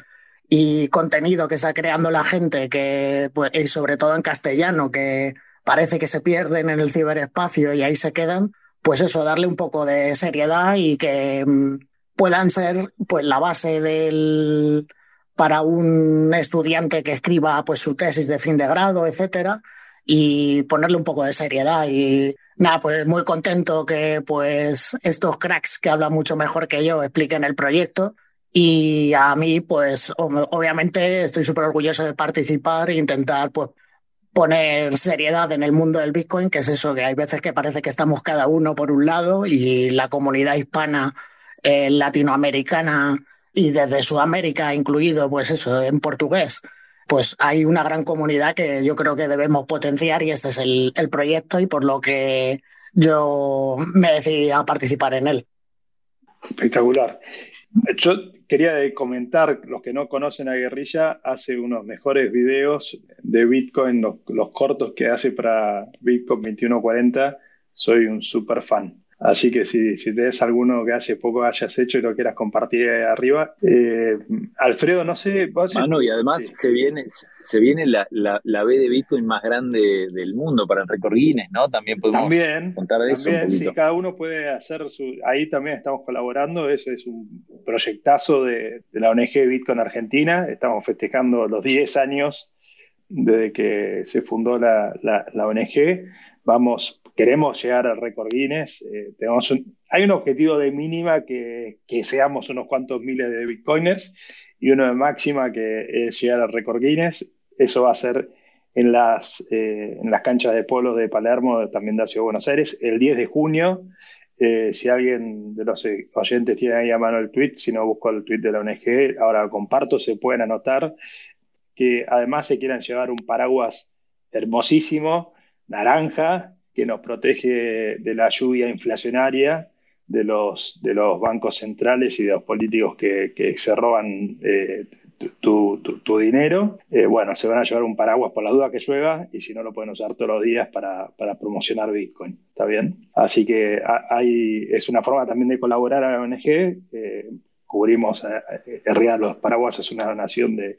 y contenido que está creando la gente, que, pues, y sobre todo en castellano, que parece que se pierden en el ciberespacio y ahí se quedan, pues eso, darle un poco de seriedad y que mm, puedan ser, pues, la base del para un estudiante que escriba pues su tesis de fin de grado, etcétera, y ponerle un poco de seriedad. Y nada, pues muy contento que pues estos cracks que hablan mucho mejor que yo expliquen el proyecto. Y a mí, pues obviamente estoy súper orgulloso de participar e intentar pues poner seriedad en el mundo del Bitcoin, que es eso, que hay veces que parece que estamos cada uno por un lado y la comunidad hispana, eh, latinoamericana y desde Sudamérica incluido, pues eso, en portugués, pues hay una gran comunidad que yo creo que debemos potenciar y este es el, el proyecto y por lo que yo me decidí a participar en él. Espectacular. Yo quería comentar, los que no conocen a Guerrilla, hace unos mejores videos de Bitcoin, los, los cortos que hace para Bitcoin 2140. Soy un super fan. Así que si, si tenés alguno que hace poco hayas hecho y lo quieras compartir arriba. Eh, Alfredo, no sé. Manu, y además se viene, se viene la, la, B de Bitcoin más grande del mundo para el récord Guinness, ¿no? También podemos también, contar de eso. También, sí, cada uno puede hacer su. Ahí también estamos colaborando. Eso es un proyectazo de, de la ONG Bitcoin Argentina. Estamos festejando los 10 años desde que se fundó la, la, la ONG. Vamos queremos llegar al récord Guinness. Eh, tenemos hay un objetivo de mínima que, que, seamos unos cuantos miles de bitcoiners y uno de máxima que es llegar al récord Guinness. Eso va a ser en las, eh, en las canchas de polos de Palermo, también de de Buenos Aires, el 10 de junio. Eh, si alguien de los oyentes tiene ahí a mano el tweet, si no busco el tweet de la ONG, ahora lo comparto, se pueden anotar que además se quieran llevar un paraguas hermosísimo, naranja, que nos protege de la lluvia inflacionaria de los, de los bancos centrales y de los políticos que, se roban eh, tu, dinero. Eh, bueno, se van a llevar un paraguas por la duda que llueva y si no lo pueden usar todos los días para, promocionar Bitcoin. ¿Está bien? Así que hay, es una forma también de colaborar a la ONG. Eh, cubrimos, en realidad los paraguas es una donación de,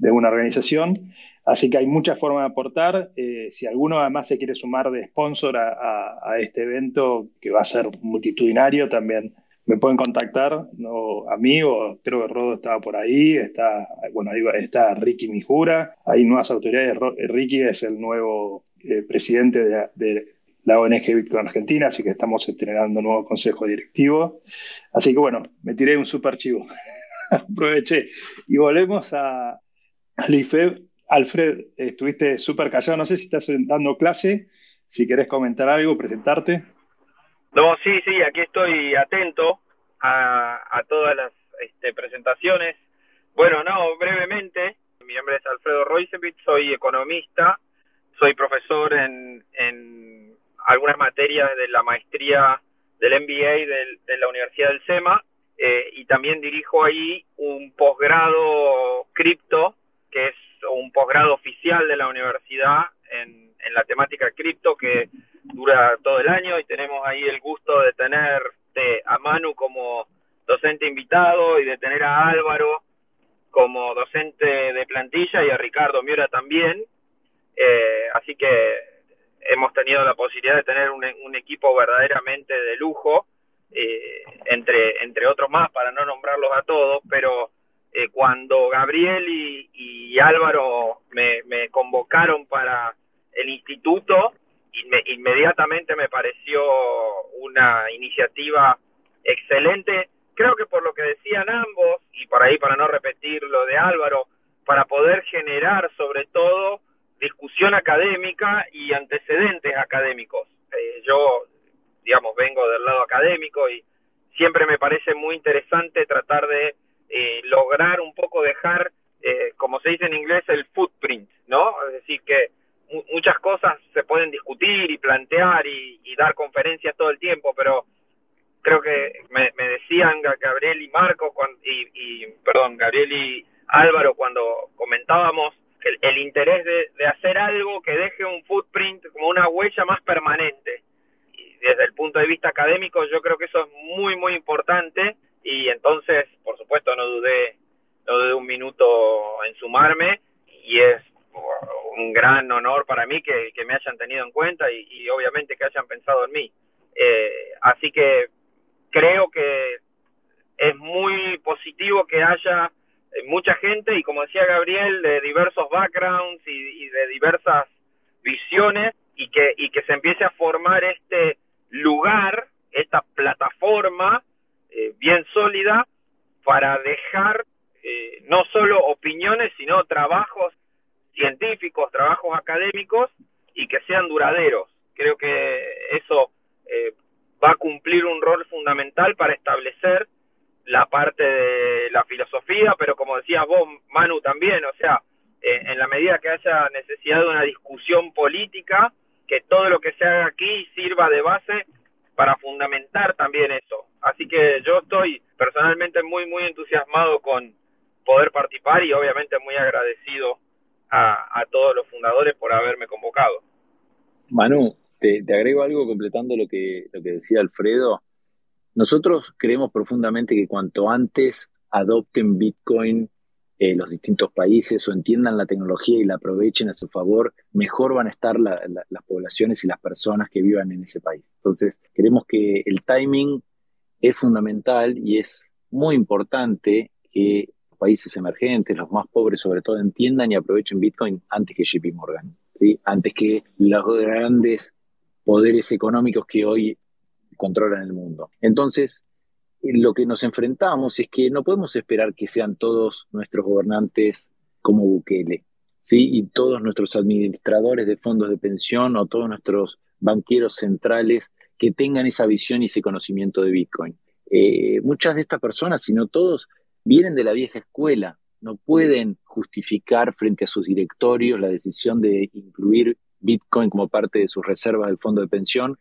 de una organización. Así que hay muchas formas de aportar. Eh, si alguno además se quiere sumar de sponsor a, este evento, que va a ser multitudinario, también me pueden contactar a mí o creo que Rodo estaba por ahí. Está, bueno, ahí está Ricky Mijura. Hay nuevas autoridades. Ricky es el nuevo eh, presidente de, la ONG Víctor Argentina, así que estamos estrenando un nuevo consejo directivo. Así que bueno, me tiré un super chivo. <laughs> Aproveché. Y volvemos a, al Alfred, estuviste súper callado, no sé si estás dando clase, si querés comentar algo, presentarte. No, sí, sí, aquí estoy atento a, todas las este, presentaciones. Bueno, no, brevemente, mi nombre es Alfredo Roisevich, soy economista, soy profesor en, en algunas materias de la maestría del MBA de la Universidad del SEMA eh, y también dirijo ahí un posgrado cripto, que es un posgrado oficial de la universidad en, la temática cripto que dura todo el año y tenemos ahí el gusto de tener a Manu como docente invitado y de tener a Álvaro como docente de plantilla y a Ricardo Miura también. Eh, así que hemos tenido la posibilidad de tener un, un equipo verdaderamente de lujo, eh, entre, entre otros más, para no nombrarlos a todos, pero eh, cuando Gabriel y, Álvaro me, convocaron para el instituto, inmediatamente me pareció una iniciativa excelente. Creo que por lo que decían ambos, y por ahí para no repetir lo de Álvaro, para poder generar sobre todo discusión académica y antecedentes académicos. Eh, yo, digamos, vengo del lado académico y siempre me parece muy interesante tratar de eh, lograr un poco dejar, eh, como se dice en inglés, el footprint, ¿no? Es decir, que muchas cosas se pueden discutir y plantear y, dar conferencias todo el tiempo, pero creo que me, decían Gabriel y Marco, y, perdón, Gabriel y Álvaro cuando comentábamos el, el interés de, de, hacer algo que deje un footprint como una huella más permanente. Desde el punto de vista académico yo creo que eso es muy, muy importante y entonces, por supuesto, no dudé, no dudé un minuto en sumarme y es un gran honor para mí que, me hayan tenido en cuenta y, obviamente que hayan pensado en mí. Eh, así que creo que es muy positivo que haya mucha gente y como decía Gabriel, de diversos backgrounds y, de diversas visiones y que, y que se empiece a formar este lugar, esta plataforma eh, bien sólida para dejar eh, no solo opiniones, sino trabajos científicos, trabajos académicos y que sean duraderos. Creo que eso eh, va a cumplir un rol fundamental para establecer la parte de la filosofía, pero como decías vos, Manu, también, o sea, eh, en la medida que haya necesidad de una discusión política, que todo lo que se haga aquí sirva de base para fundamentar también eso. Así que yo estoy personalmente muy, muy entusiasmado con poder participar y obviamente muy agradecido a, todos los fundadores por haberme convocado. Manu, te, agrego algo completando lo que, lo que decía Alfredo. Nosotros creemos profundamente que cuanto antes adopten Bitcoin eh, los distintos países o entiendan la tecnología y la aprovechen a su favor, mejor van a estar las poblaciones y las personas que vivan en ese país. Entonces, creemos que el timing es fundamental y es muy importante que países emergentes, los más pobres sobre todo, entiendan y aprovechen Bitcoin antes que JP Morgan, ¿sí? antes que los grandes poderes económicos que hoy controlan el mundo. Entonces, lo que nos enfrentamos es que no podemos esperar que sean todos nuestros gobernantes como Bukele, ¿sí? Y todos nuestros administradores de fondos de pensión o todos nuestros banqueros centrales que tengan esa visión y ese conocimiento de Bitcoin. Eh, muchas de estas personas, si no todos, vienen de la vieja escuela, no pueden justificar frente a sus directorios la decisión de incluir Bitcoin como parte de sus reservas del fondo de pensión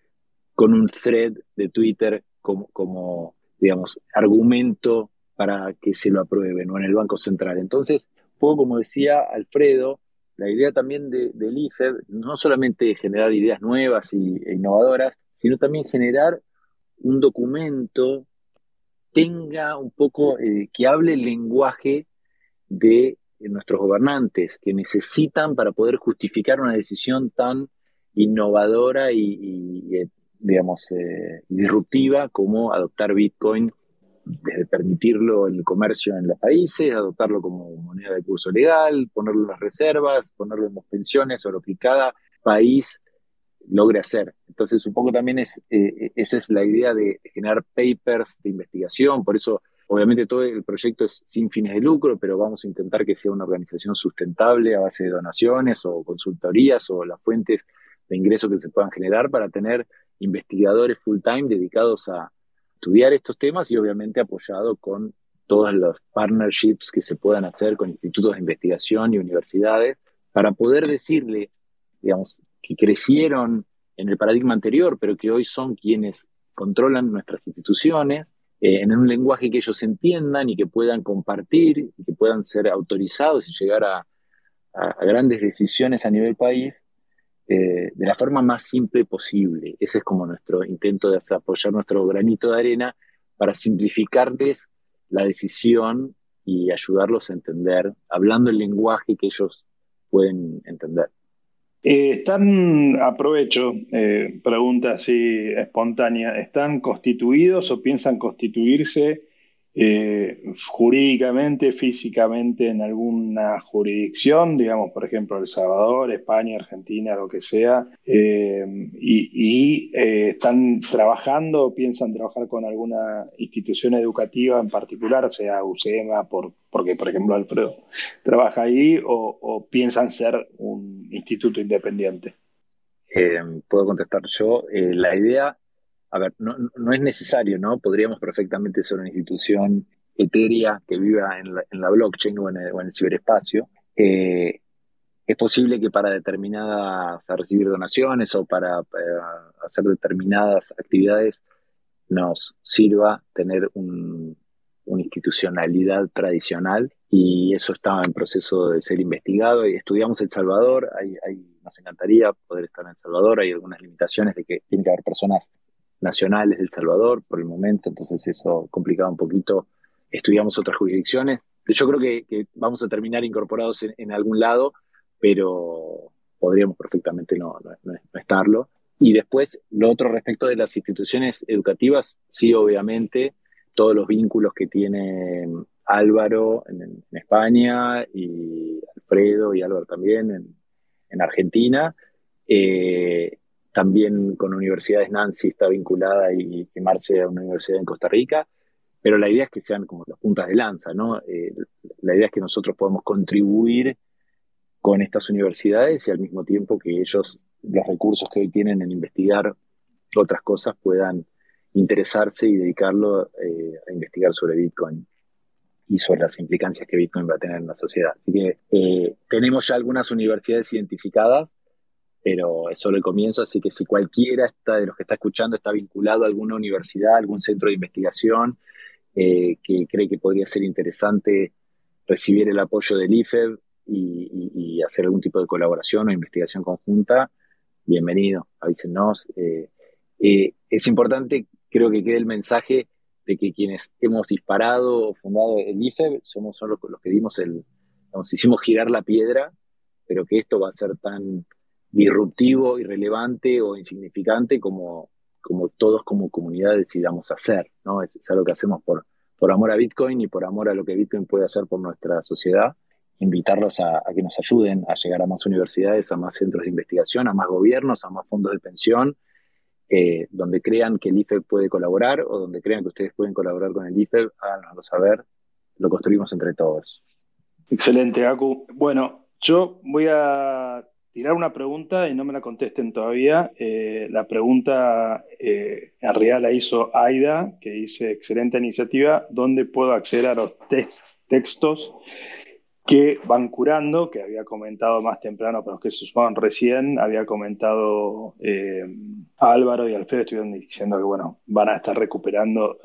con un thread de Twitter como, como digamos, argumento para que se lo aprueben o en el Banco Central. Entonces, poco como decía Alfredo, la idea también de, del IFED no solamente generar ideas nuevas y, e innovadoras, sino también generar un documento tenga un poco, eh, que hable el lenguaje de nuestros gobernantes, que necesitan para poder justificar una decisión tan innovadora y, eh, digamos, eh, disruptiva como adoptar Bitcoin desde permitirlo en el comercio en los países, adoptarlo como moneda de curso legal, ponerlo en las reservas, ponerlo en pensiones o lo que cada país logre hacer. Entonces, un poco también es, eh, esa es la idea de generar papers de investigación, por eso obviamente todo el proyecto es sin fines de lucro, pero vamos a intentar que sea una organización sustentable a base de donaciones o consultorías o las fuentes de ingresos que se puedan generar para tener investigadores full time dedicados a estudiar estos temas y obviamente apoyado con todos los partnerships que se puedan hacer con institutos de investigación y universidades para poder decirle, digamos, que crecieron en el paradigma anterior, pero que hoy son quienes controlan nuestras instituciones, eh, en un lenguaje que ellos entiendan y que puedan compartir y que puedan ser autorizados y llegar a grandes decisiones a nivel país, eh, de la forma más simple posible. Ese es como nuestro intento de apoyar nuestro granito de arena para simplificarles la decisión y ayudarlos a entender, hablando el lenguaje que ellos pueden entender. Eh, están, aprovecho, eh, pregunta así espontánea, ¿están constituidos o piensan constituirse eh, jurídicamente, físicamente en alguna jurisdicción, digamos, por ejemplo, El Salvador, España, Argentina, lo que sea, eh, y, eh, están trabajando o piensan trabajar con alguna institución educativa en particular, sea UCEMA, por, porque, por ejemplo, Alfredo trabaja ahí, o, o piensan ser un instituto independiente. Puedo contestar yo. la idea a ver, no, es necesario, ¿no? Podríamos perfectamente ser una institución etérea que viva en la, blockchain o en, el, ciberespacio. Eh, es posible que para determinadas, recibir donaciones o para, hacer determinadas actividades nos sirva tener una institucionalidad tradicional y eso está en proceso de ser investigado. Y estudiamos El Salvador, nos encantaría poder estar en El Salvador, hay algunas limitaciones de que tiene que haber personas nacionales del Salvador por el momento, entonces eso complicaba un poquito. Estudiamos otras jurisdicciones. Yo creo que, vamos a terminar incorporados en, algún lado, pero podríamos perfectamente no, estarlo. Y después, lo otro respecto de las instituciones educativas, sí, obviamente, todos los vínculos que tiene Álvaro en, España y Alfredo y Álvaro también en, en Argentina, Eh, también con universidades Nancy está vinculada y, y a una universidad en Costa Rica, pero la idea es que sean como las puntas de lanza, ¿no? Eh, la idea es que nosotros podamos contribuir con estas universidades y al mismo tiempo que ellos, los recursos que hoy tienen en investigar otras cosas, puedan interesarse y dedicarlo eh, a investigar sobre Bitcoin y sobre las implicancias que Bitcoin va a tener en la sociedad. Así que eh, tenemos ya algunas universidades identificadas, pero es solo el comienzo, así que si cualquiera está, de los que está escuchando está vinculado a alguna universidad, algún centro de investigación eh, que cree que podría ser interesante recibir el apoyo del IFEB y, hacer algún tipo de colaboración o investigación conjunta, bienvenido, avísenos. Eh, eh, es importante, creo que quede el mensaje de que quienes hemos disparado o fundado el IFEB somos solo los que dimos el, nos hicimos girar la piedra, pero que esto va a ser tan disruptivo, irrelevante o insignificante como, como todos como comunidad decidamos hacer, ¿no? Es, algo que hacemos por, por amor a Bitcoin y por amor a lo que Bitcoin puede hacer por nuestra sociedad. Invitarlos a, que nos ayuden a llegar a más universidades, a más centros de investigación, a más gobiernos, a más fondos de pensión, eh, donde crean que el IFEB puede colaborar o donde crean que ustedes pueden colaborar con el IFEB, háganoslo saber, lo construimos entre todos. Excelente, Aku. Bueno, yo voy a tirar una pregunta y no me la contesten todavía. Eh, la pregunta eh, en realidad la hizo Aida, que dice, excelente iniciativa, ¿dónde puedo acceder a los textos que van curando, que había comentado más temprano, pero que se sumaban recién, había comentado eh, Álvaro y Alfredo, estuvieron diciendo que bueno, van a estar recuperando,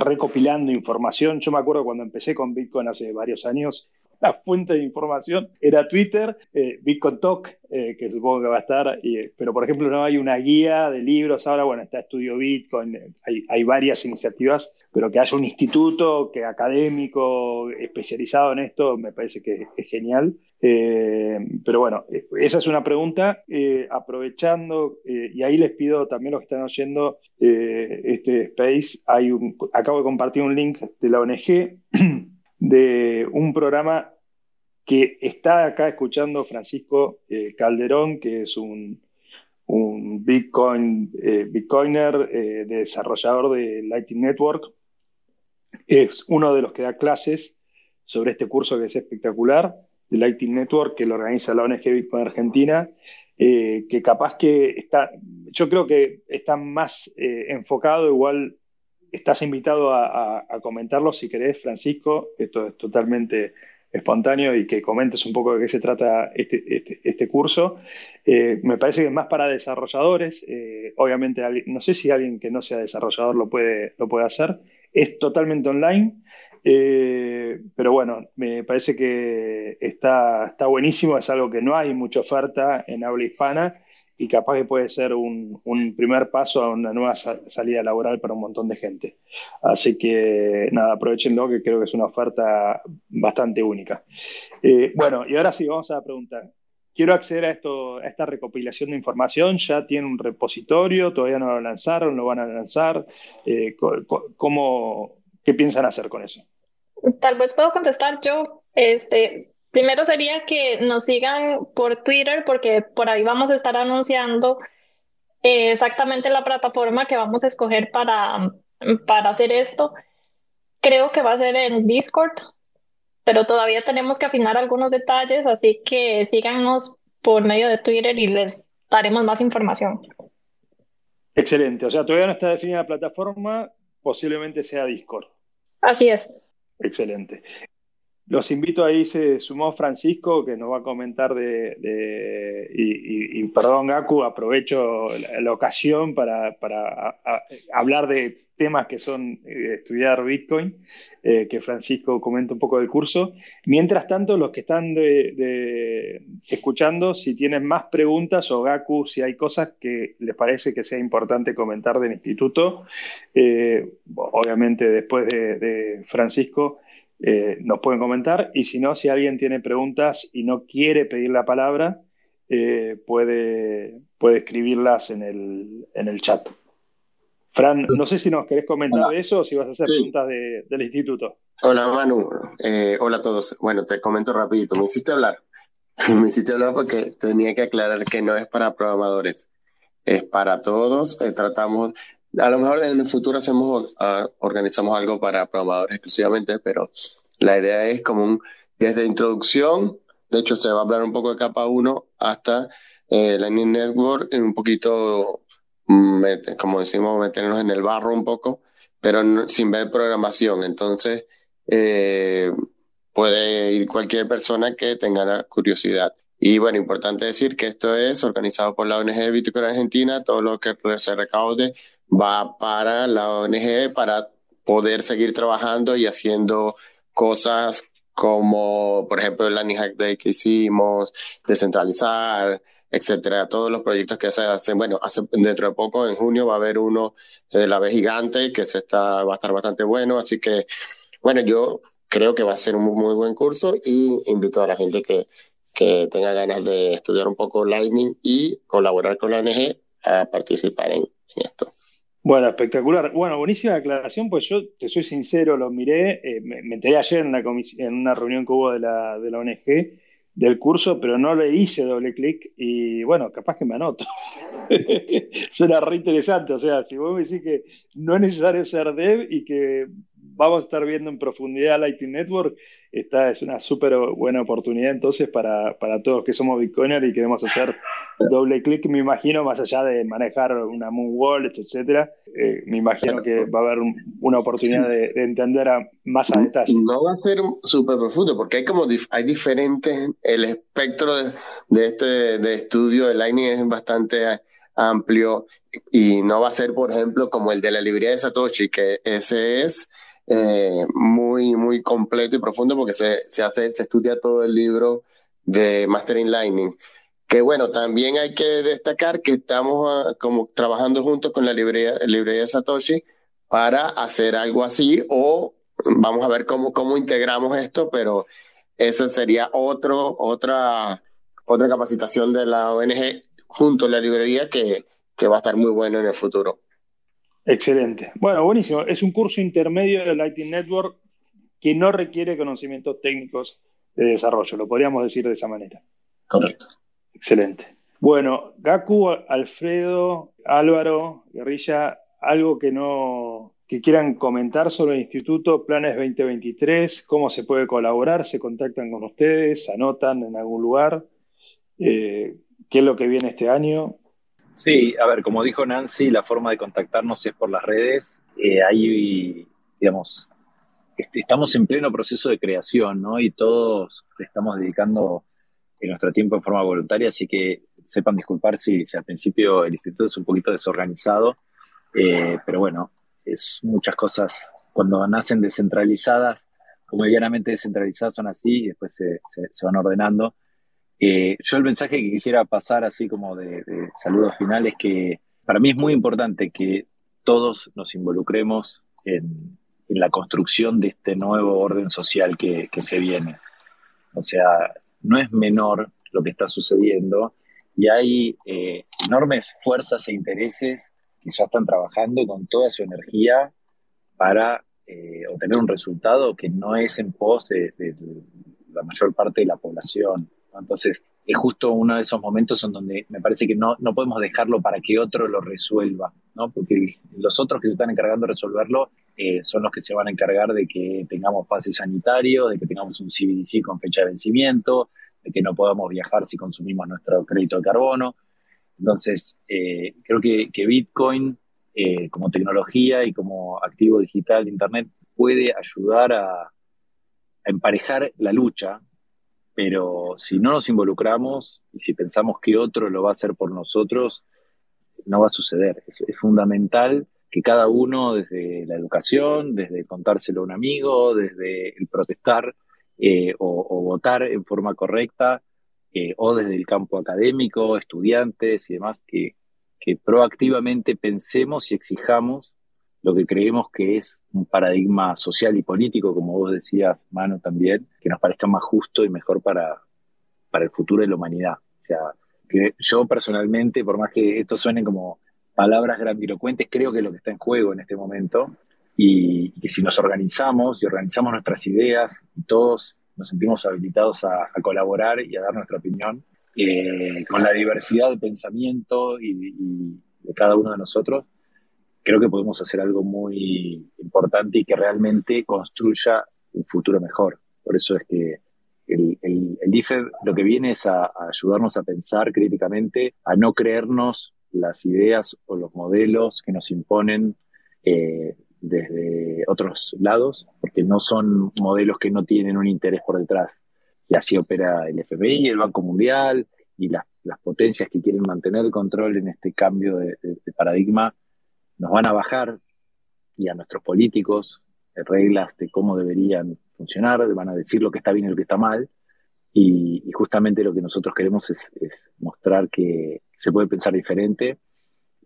recopilando información. Yo me acuerdo cuando empecé con Bitcoin hace varios años, <laughs> la fuente de información era Twitter, eh, Bitcoin Talk, eh, que supongo que va a estar, pero por ejemplo no hay una guía de libros, ahora bueno, está Estudio Bitcoin, hay, varias iniciativas, pero que haya un instituto que académico especializado en esto me parece que es genial. Eh, pero bueno, esa es una pregunta. aprovechando, y ahí les pido también los que están oyendo este space, hay acabo de compartir un link de la ONG <clears throat> de un programa que está acá escuchando Francisco eh, Calderón, que es un, Bitcoin, eh, Bitcoiner, eh, desarrollador de Lightning Network. Es uno de los que da clases sobre este curso que es espectacular, de Lightning Network, que lo organiza la ONG Bitcoin Argentina, que capaz que está, yo creo que está más enfocado igual estás invitado a, comentarlo si querés, Francisco. Esto es totalmente espontáneo y que comentes un poco de qué se trata este, este, este curso. Eh, me parece que es más para desarrolladores. Eh, obviamente, no sé si alguien que no sea desarrollador lo puede, hacer. Es totalmente online, eh, pero bueno, me parece que está, está buenísimo. Es algo que no hay mucha oferta en habla hispana y capaz que puede ser un, primer paso a una nueva salida laboral para un montón de gente. Así que nada, aprovechenlo, que creo que es una oferta bastante única. Eh, bueno, y ahora sí, vamos a preguntar. Quiero acceder a, esto, a esta recopilación de información. ¿Ya tiene un repositorio? ¿Todavía no lo lanzaron? ¿Lo van a lanzar? Eh, ¿cómo, ¿Qué piensan hacer con eso? Tal vez puedo contestar yo. Este, Primero sería que nos sigan por Twitter porque por ahí vamos a estar anunciando eh, exactamente la plataforma que vamos a escoger para, para hacer esto. Creo que va a ser en Discord, pero todavía tenemos que afinar algunos detalles, así que síganos por medio de Twitter y les daremos más información. Excelente, o sea, todavía no está definida la plataforma, posiblemente sea Discord. Así es. Excelente. Los invito ahí, se sumó Francisco, que nos va a comentar de, y, perdón Gaku, aprovecho la, ocasión para, hablar de temas que son eh, estudiar Bitcoin, eh, que Francisco comenta un poco del curso. Mientras tanto, los que están escuchando, si tienen más preguntas o Gaku, si hay cosas que les parece que sea importante comentar del instituto, eh, obviamente después de Francisco, eh, nos pueden comentar y si no, si alguien tiene preguntas y no quiere pedir la palabra, eh, puede, puede escribirlas en el, en el chat. Fran, no sé si nos querés comentar eso o si vas a hacer preguntas del instituto. Hola Manu, eh, hola a todos. Bueno, te comento rapidito, me hiciste hablar. <laughs> me hiciste hablar porque tenía que aclarar que no es para programadores, es para todos. Eh, tratamos, a lo mejor en el futuro hacemos, uh, organizamos algo para programadores exclusivamente, pero la idea es como un, desde introducción, de hecho se va a hablar un poco de capa 1 hasta eh, Lightning Network, en un poquito, mm, como decimos, meternos en el barro un poco, pero sin ver programación. Entonces, eh, puede ir cualquier persona que tenga la curiosidad. Y bueno, importante decir que esto es organizado por la ONG Bitcoin Argentina, todo lo que se recaude va para la ONG para poder seguir trabajando y haciendo cosas como, por ejemplo, el Landing Hack Day que hicimos, descentralizar, etcétera, todos los proyectos que se hacen. Bueno, hace, dentro de poco, en junio, va a haber uno de la vez gigante que se está, va a estar bastante bueno. Así que, bueno, yo creo que va a ser un muy buen curso y invito a la gente que, que tenga ganas de estudiar un poco Lightning y colaborar con la ONG a participar en, esto. Bueno, espectacular. Bueno, buenísima aclaración, pues yo te soy sincero, lo miré, eh, me, enteré ayer en una, en una reunión que hubo de la, de la ONG del curso, pero no le hice doble clic y bueno, capaz que me anoto. <laughs> Suena re interesante, o sea, si vos me decís que no es necesario ser dev y que vamos a estar viendo en profundidad Lightning Network. Esta es una súper buena oportunidad entonces para, para todos que somos Bitcoiner y queremos hacer doble clic, me imagino, más allá de manejar una Moon Wallet, etcétera, eh, me imagino que va a haber una oportunidad de, entender más a detalle. No va a ser súper profundo, porque hay como hay diferentes, el espectro de, de, este de estudio de Lightning es bastante amplio y no va a ser, por ejemplo, como el de la librería de Satoshi, que ese es eh, muy, muy completo y profundo porque se, se, hace, se estudia todo el libro de Mastering Lightning. Que bueno, también hay que destacar que estamos ah, como trabajando juntos con la librería, librería de Satoshi para hacer algo así o vamos a ver cómo, cómo integramos esto, pero esa sería otro, otra, otra capacitación de la ONG junto a la librería que, que va a estar muy bueno en el futuro. Excelente. Bueno, buenísimo. Es un curso intermedio de Lightning Network que no requiere conocimientos técnicos de desarrollo, lo podríamos decir de esa manera. Correcto. Excelente. Bueno, Gaku, Alfredo, Álvaro, Guerrilla, algo que no que quieran comentar sobre el instituto, planes 2023, cómo se puede colaborar, se contactan con ustedes, anotan en algún lugar, eh, qué es lo que viene este año. Sí, a ver, como dijo Nancy, la forma de contactarnos es por las redes. Eh, ahí, digamos, estamos en pleno proceso de creación, ¿no? Y todos estamos dedicando nuestro tiempo en forma voluntaria, así que sepan disculpar si, al principio el instituto es un poquito desorganizado, eh, pero bueno, es muchas cosas cuando nacen descentralizadas o medianamente descentralizadas son así y después se, se van ordenando. Eh, yo el mensaje que quisiera pasar así como de, saludo final es que para mí es muy importante que todos nos involucremos en, la construcción de este nuevo orden social que, se viene. O sea, no es menor lo que está sucediendo y hay eh, enormes fuerzas e intereses que ya están trabajando con toda su energía para eh, obtener un resultado que no es en pos de la mayor parte de la población. Entonces, es justo uno de esos momentos en donde me parece que no, no podemos dejarlo para que otro lo resuelva, ¿no? porque los otros que se están encargando de resolverlo eh, son los que se van a encargar de que tengamos pases sanitarios, de que tengamos un CBDC con fecha de vencimiento, de que no podamos viajar si consumimos nuestro crédito de carbono. Entonces, eh, creo que, Bitcoin eh, como tecnología y como activo digital de Internet puede ayudar a emparejar la lucha pero si no nos involucramos y si pensamos que otro lo va a hacer por nosotros, no va a suceder. Es, fundamental que cada uno, desde la educación, desde contárselo a un amigo, desde el protestar eh, o, votar en forma correcta, eh, o desde el campo académico, estudiantes y demás, que, que proactivamente pensemos y exijamos lo que creemos que es un paradigma social y político, como vos decías, Mano, también, que nos parezca más justo y mejor para, para el futuro de la humanidad. O sea, que yo personalmente, por más que esto suene como palabras grandilocuentes, creo que lo que está en juego en este momento y que si nos organizamos y organizamos nuestras ideas y todos nos sentimos habilitados a, colaborar y a dar nuestra opinión. Eh, con la diversidad de pensamiento y, de cada uno de nosotros, creo que podemos hacer algo muy importante y que realmente construya un futuro mejor. Por eso es que el, el, IFE lo que viene es a, ayudarnos a pensar críticamente, a no creernos las ideas o los modelos que nos imponen eh, desde otros lados, porque no son modelos que no tienen un interés por detrás. Y así opera el FMI, el Banco Mundial y las, potencias que quieren mantener el control en este cambio de, paradigma, nos van a bajar y a nuestros políticos reglas de cómo deberían funcionar, van a decir lo que está bien y lo que está mal. Y, justamente lo que nosotros queremos es, mostrar que se puede pensar diferente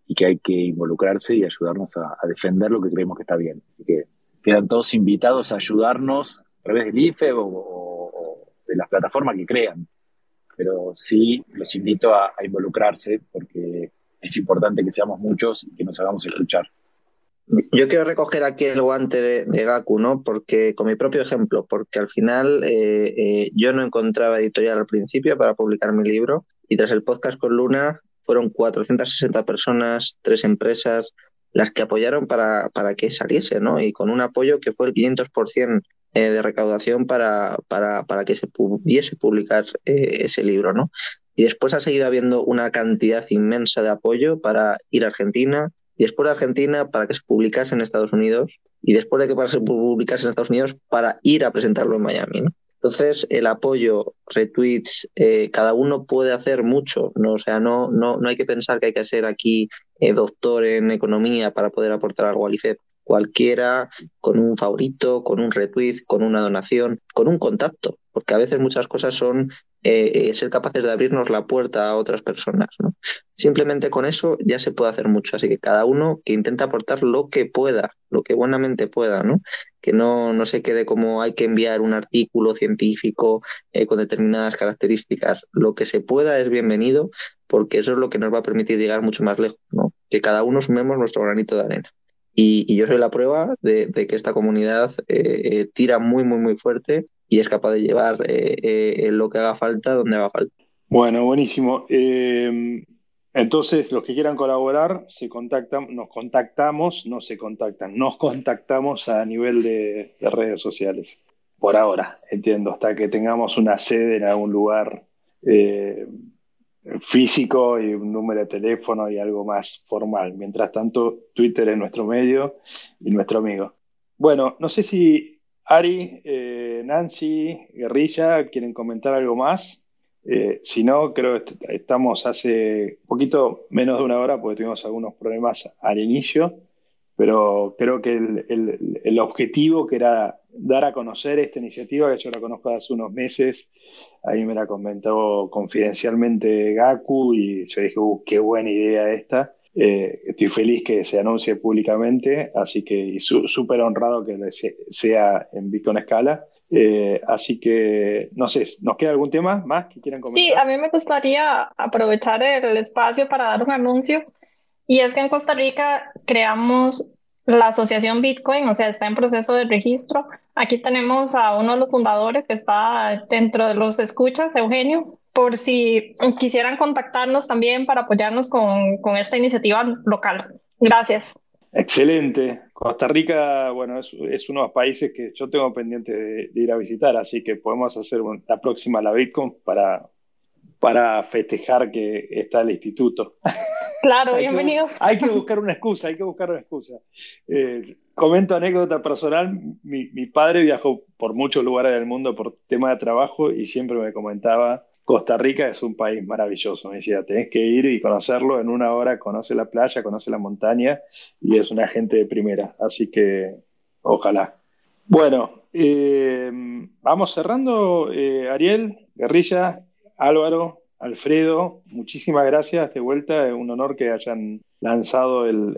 y que hay que involucrarse y ayudarnos a, defender lo que creemos que está bien. que quedan todos invitados a ayudarnos a través del IFE o, de las plataformas que crean. Pero sí los invito a involucrarse porque es importante que seamos muchos y que nos hagamos escuchar. Yo quiero recoger aquí el guante de, Gaku, ¿no? Porque, con mi propio ejemplo, porque al final eh, eh, yo no encontraba editorial al principio para publicar mi libro y tras el podcast con Luna fueron 460 personas, tres empresas, las que apoyaron para, para que saliese, ¿no? Y con un apoyo que fue el 500% eh, de recaudación para, para, para, que se pudiese publicar ese libro, ¿no? Y después ha seguido habiendo una cantidad inmensa de apoyo para ir a Argentina, y después de Argentina para que se publicase en Estados Unidos y después de que se publicase en Estados Unidos para ir a presentarlo en Miami. Entonces, el apoyo, retweets, eh, cada uno puede hacer mucho, ¿no? O sea, no, no, no hay que pensar que hay que ser aquí eh, doctor en economía para poder aportar algo al IFEP. Cualquiera con un favorito, con un retweet, con una donación, con un contacto, porque a veces muchas cosas son eh, eh, ser capaces de abrirnos la puerta a otras personas. ¿no? Simplemente con eso ya se puede hacer mucho, así que cada uno que intente aportar lo que pueda, lo que buenamente pueda, ¿no? que no, no se quede como hay que enviar un artículo científico eh, con determinadas características. Lo que se pueda es bienvenido porque eso es lo que nos va a permitir llegar mucho más lejos, ¿no? que cada uno sumemos nuestro granito de arena. Y, yo soy la prueba de, que esta comunidad tira muy, muy, muy fuerte y es capaz de llevar eh, eh, lo que haga falta donde haga falta. Bueno, buenísimo. Eh, entonces, los que quieran colaborar, se contactan, nos contactamos, no se contactan, nos contactamos a nivel de, redes sociales. Por ahora, entiendo, hasta que tengamos una sede en algún lugar físico y un número de teléfono y algo más formal. Mientras tanto, Twitter es nuestro medio y nuestro amigo. Bueno, no sé si Ari, Nancy, Guerrilla, ¿quieren comentar algo más? Eh, si no, creo que estamos hace poquito menos de una hora porque tuvimos algunos problemas al inicio, pero creo que el, objetivo que era dar a conocer esta iniciativa, que yo la conozco hace unos meses, ahí me la comentó confidencialmente Gaku y yo dije, uh, qué buena idea esta. Eh, estoy feliz que se anuncie públicamente, así que súper honrado que sea en Bitcoin Escala. Eh, así que, no sé, ¿nos queda algún tema más que quieran comentar? Sí, a mí me gustaría aprovechar el espacio para dar un anuncio. Y es que en Costa Rica creamos la asociación Bitcoin, o sea, está en proceso de registro. Aquí tenemos a uno de los fundadores que está dentro de los escuchas, Eugenio, por si quisieran contactarnos también para apoyarnos con, con esta iniciativa local. Gracias. Excelente. Costa Rica, bueno, es, es, uno de los países que yo tengo pendiente de, ir a visitar, así que podemos hacer la próxima la Bitcoin para, para festejar que está el instituto. Claro, <laughs> bienvenidos. hay que buscar una excusa, hay que buscar una excusa. Eh, comento anécdota personal, mi, mi padre viajó por muchos lugares del mundo por tema de trabajo y siempre me comentaba Costa Rica es un país maravilloso, me decía, tenés que ir y conocerlo en una hora, conoce la playa, conoce la montaña y es una gente de primera, así que ojalá. Bueno, eh, vamos cerrando, eh, Ariel, Guerrilla, Álvaro, Alfredo, muchísimas gracias de vuelta, es un honor que hayan lanzado el,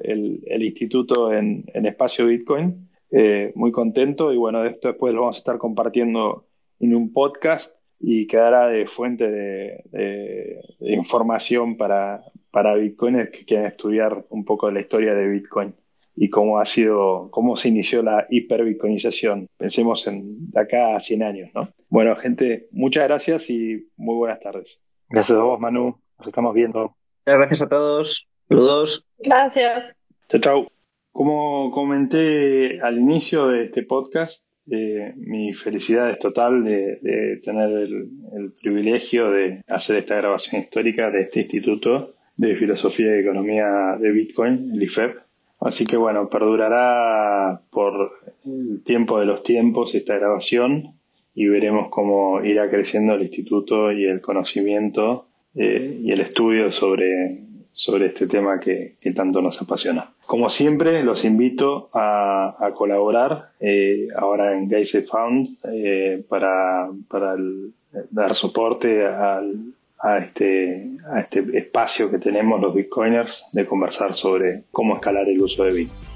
instituto en, espacio Bitcoin, eh, muy contento y bueno, esto después lo vamos a estar compartiendo en un podcast y quedará de fuente de, información para, para bitcoiners que quieran estudiar un poco de la historia de Bitcoin. y cómo ha sido, cómo se inició la hiperbitcoinización. Pensemos en de acá a 100 años, ¿no? Bueno, gente, muchas gracias y muy buenas tardes. Gracias a vos, Manu. Nos estamos viendo. Gracias a todos. Saludos. Gracias. Chao, chao. Como comenté al inicio de este podcast, eh, mi felicidad es total de, tener el, el, privilegio de hacer esta grabación histórica de este Instituto de Filosofía y Economía de Bitcoin, el IFEP. Así que bueno, perdurará por el tiempo de los tiempos esta grabación y veremos cómo irá creciendo el instituto y el conocimiento eh, y el estudio sobre, sobre este tema que, tanto nos apasiona. Como siempre, los invito a, colaborar eh, ahora en Geise Found eh, para, para dar soporte al, a este, a este espacio que tenemos los bitcoiners de conversar sobre cómo escalar el uso de Bitcoin.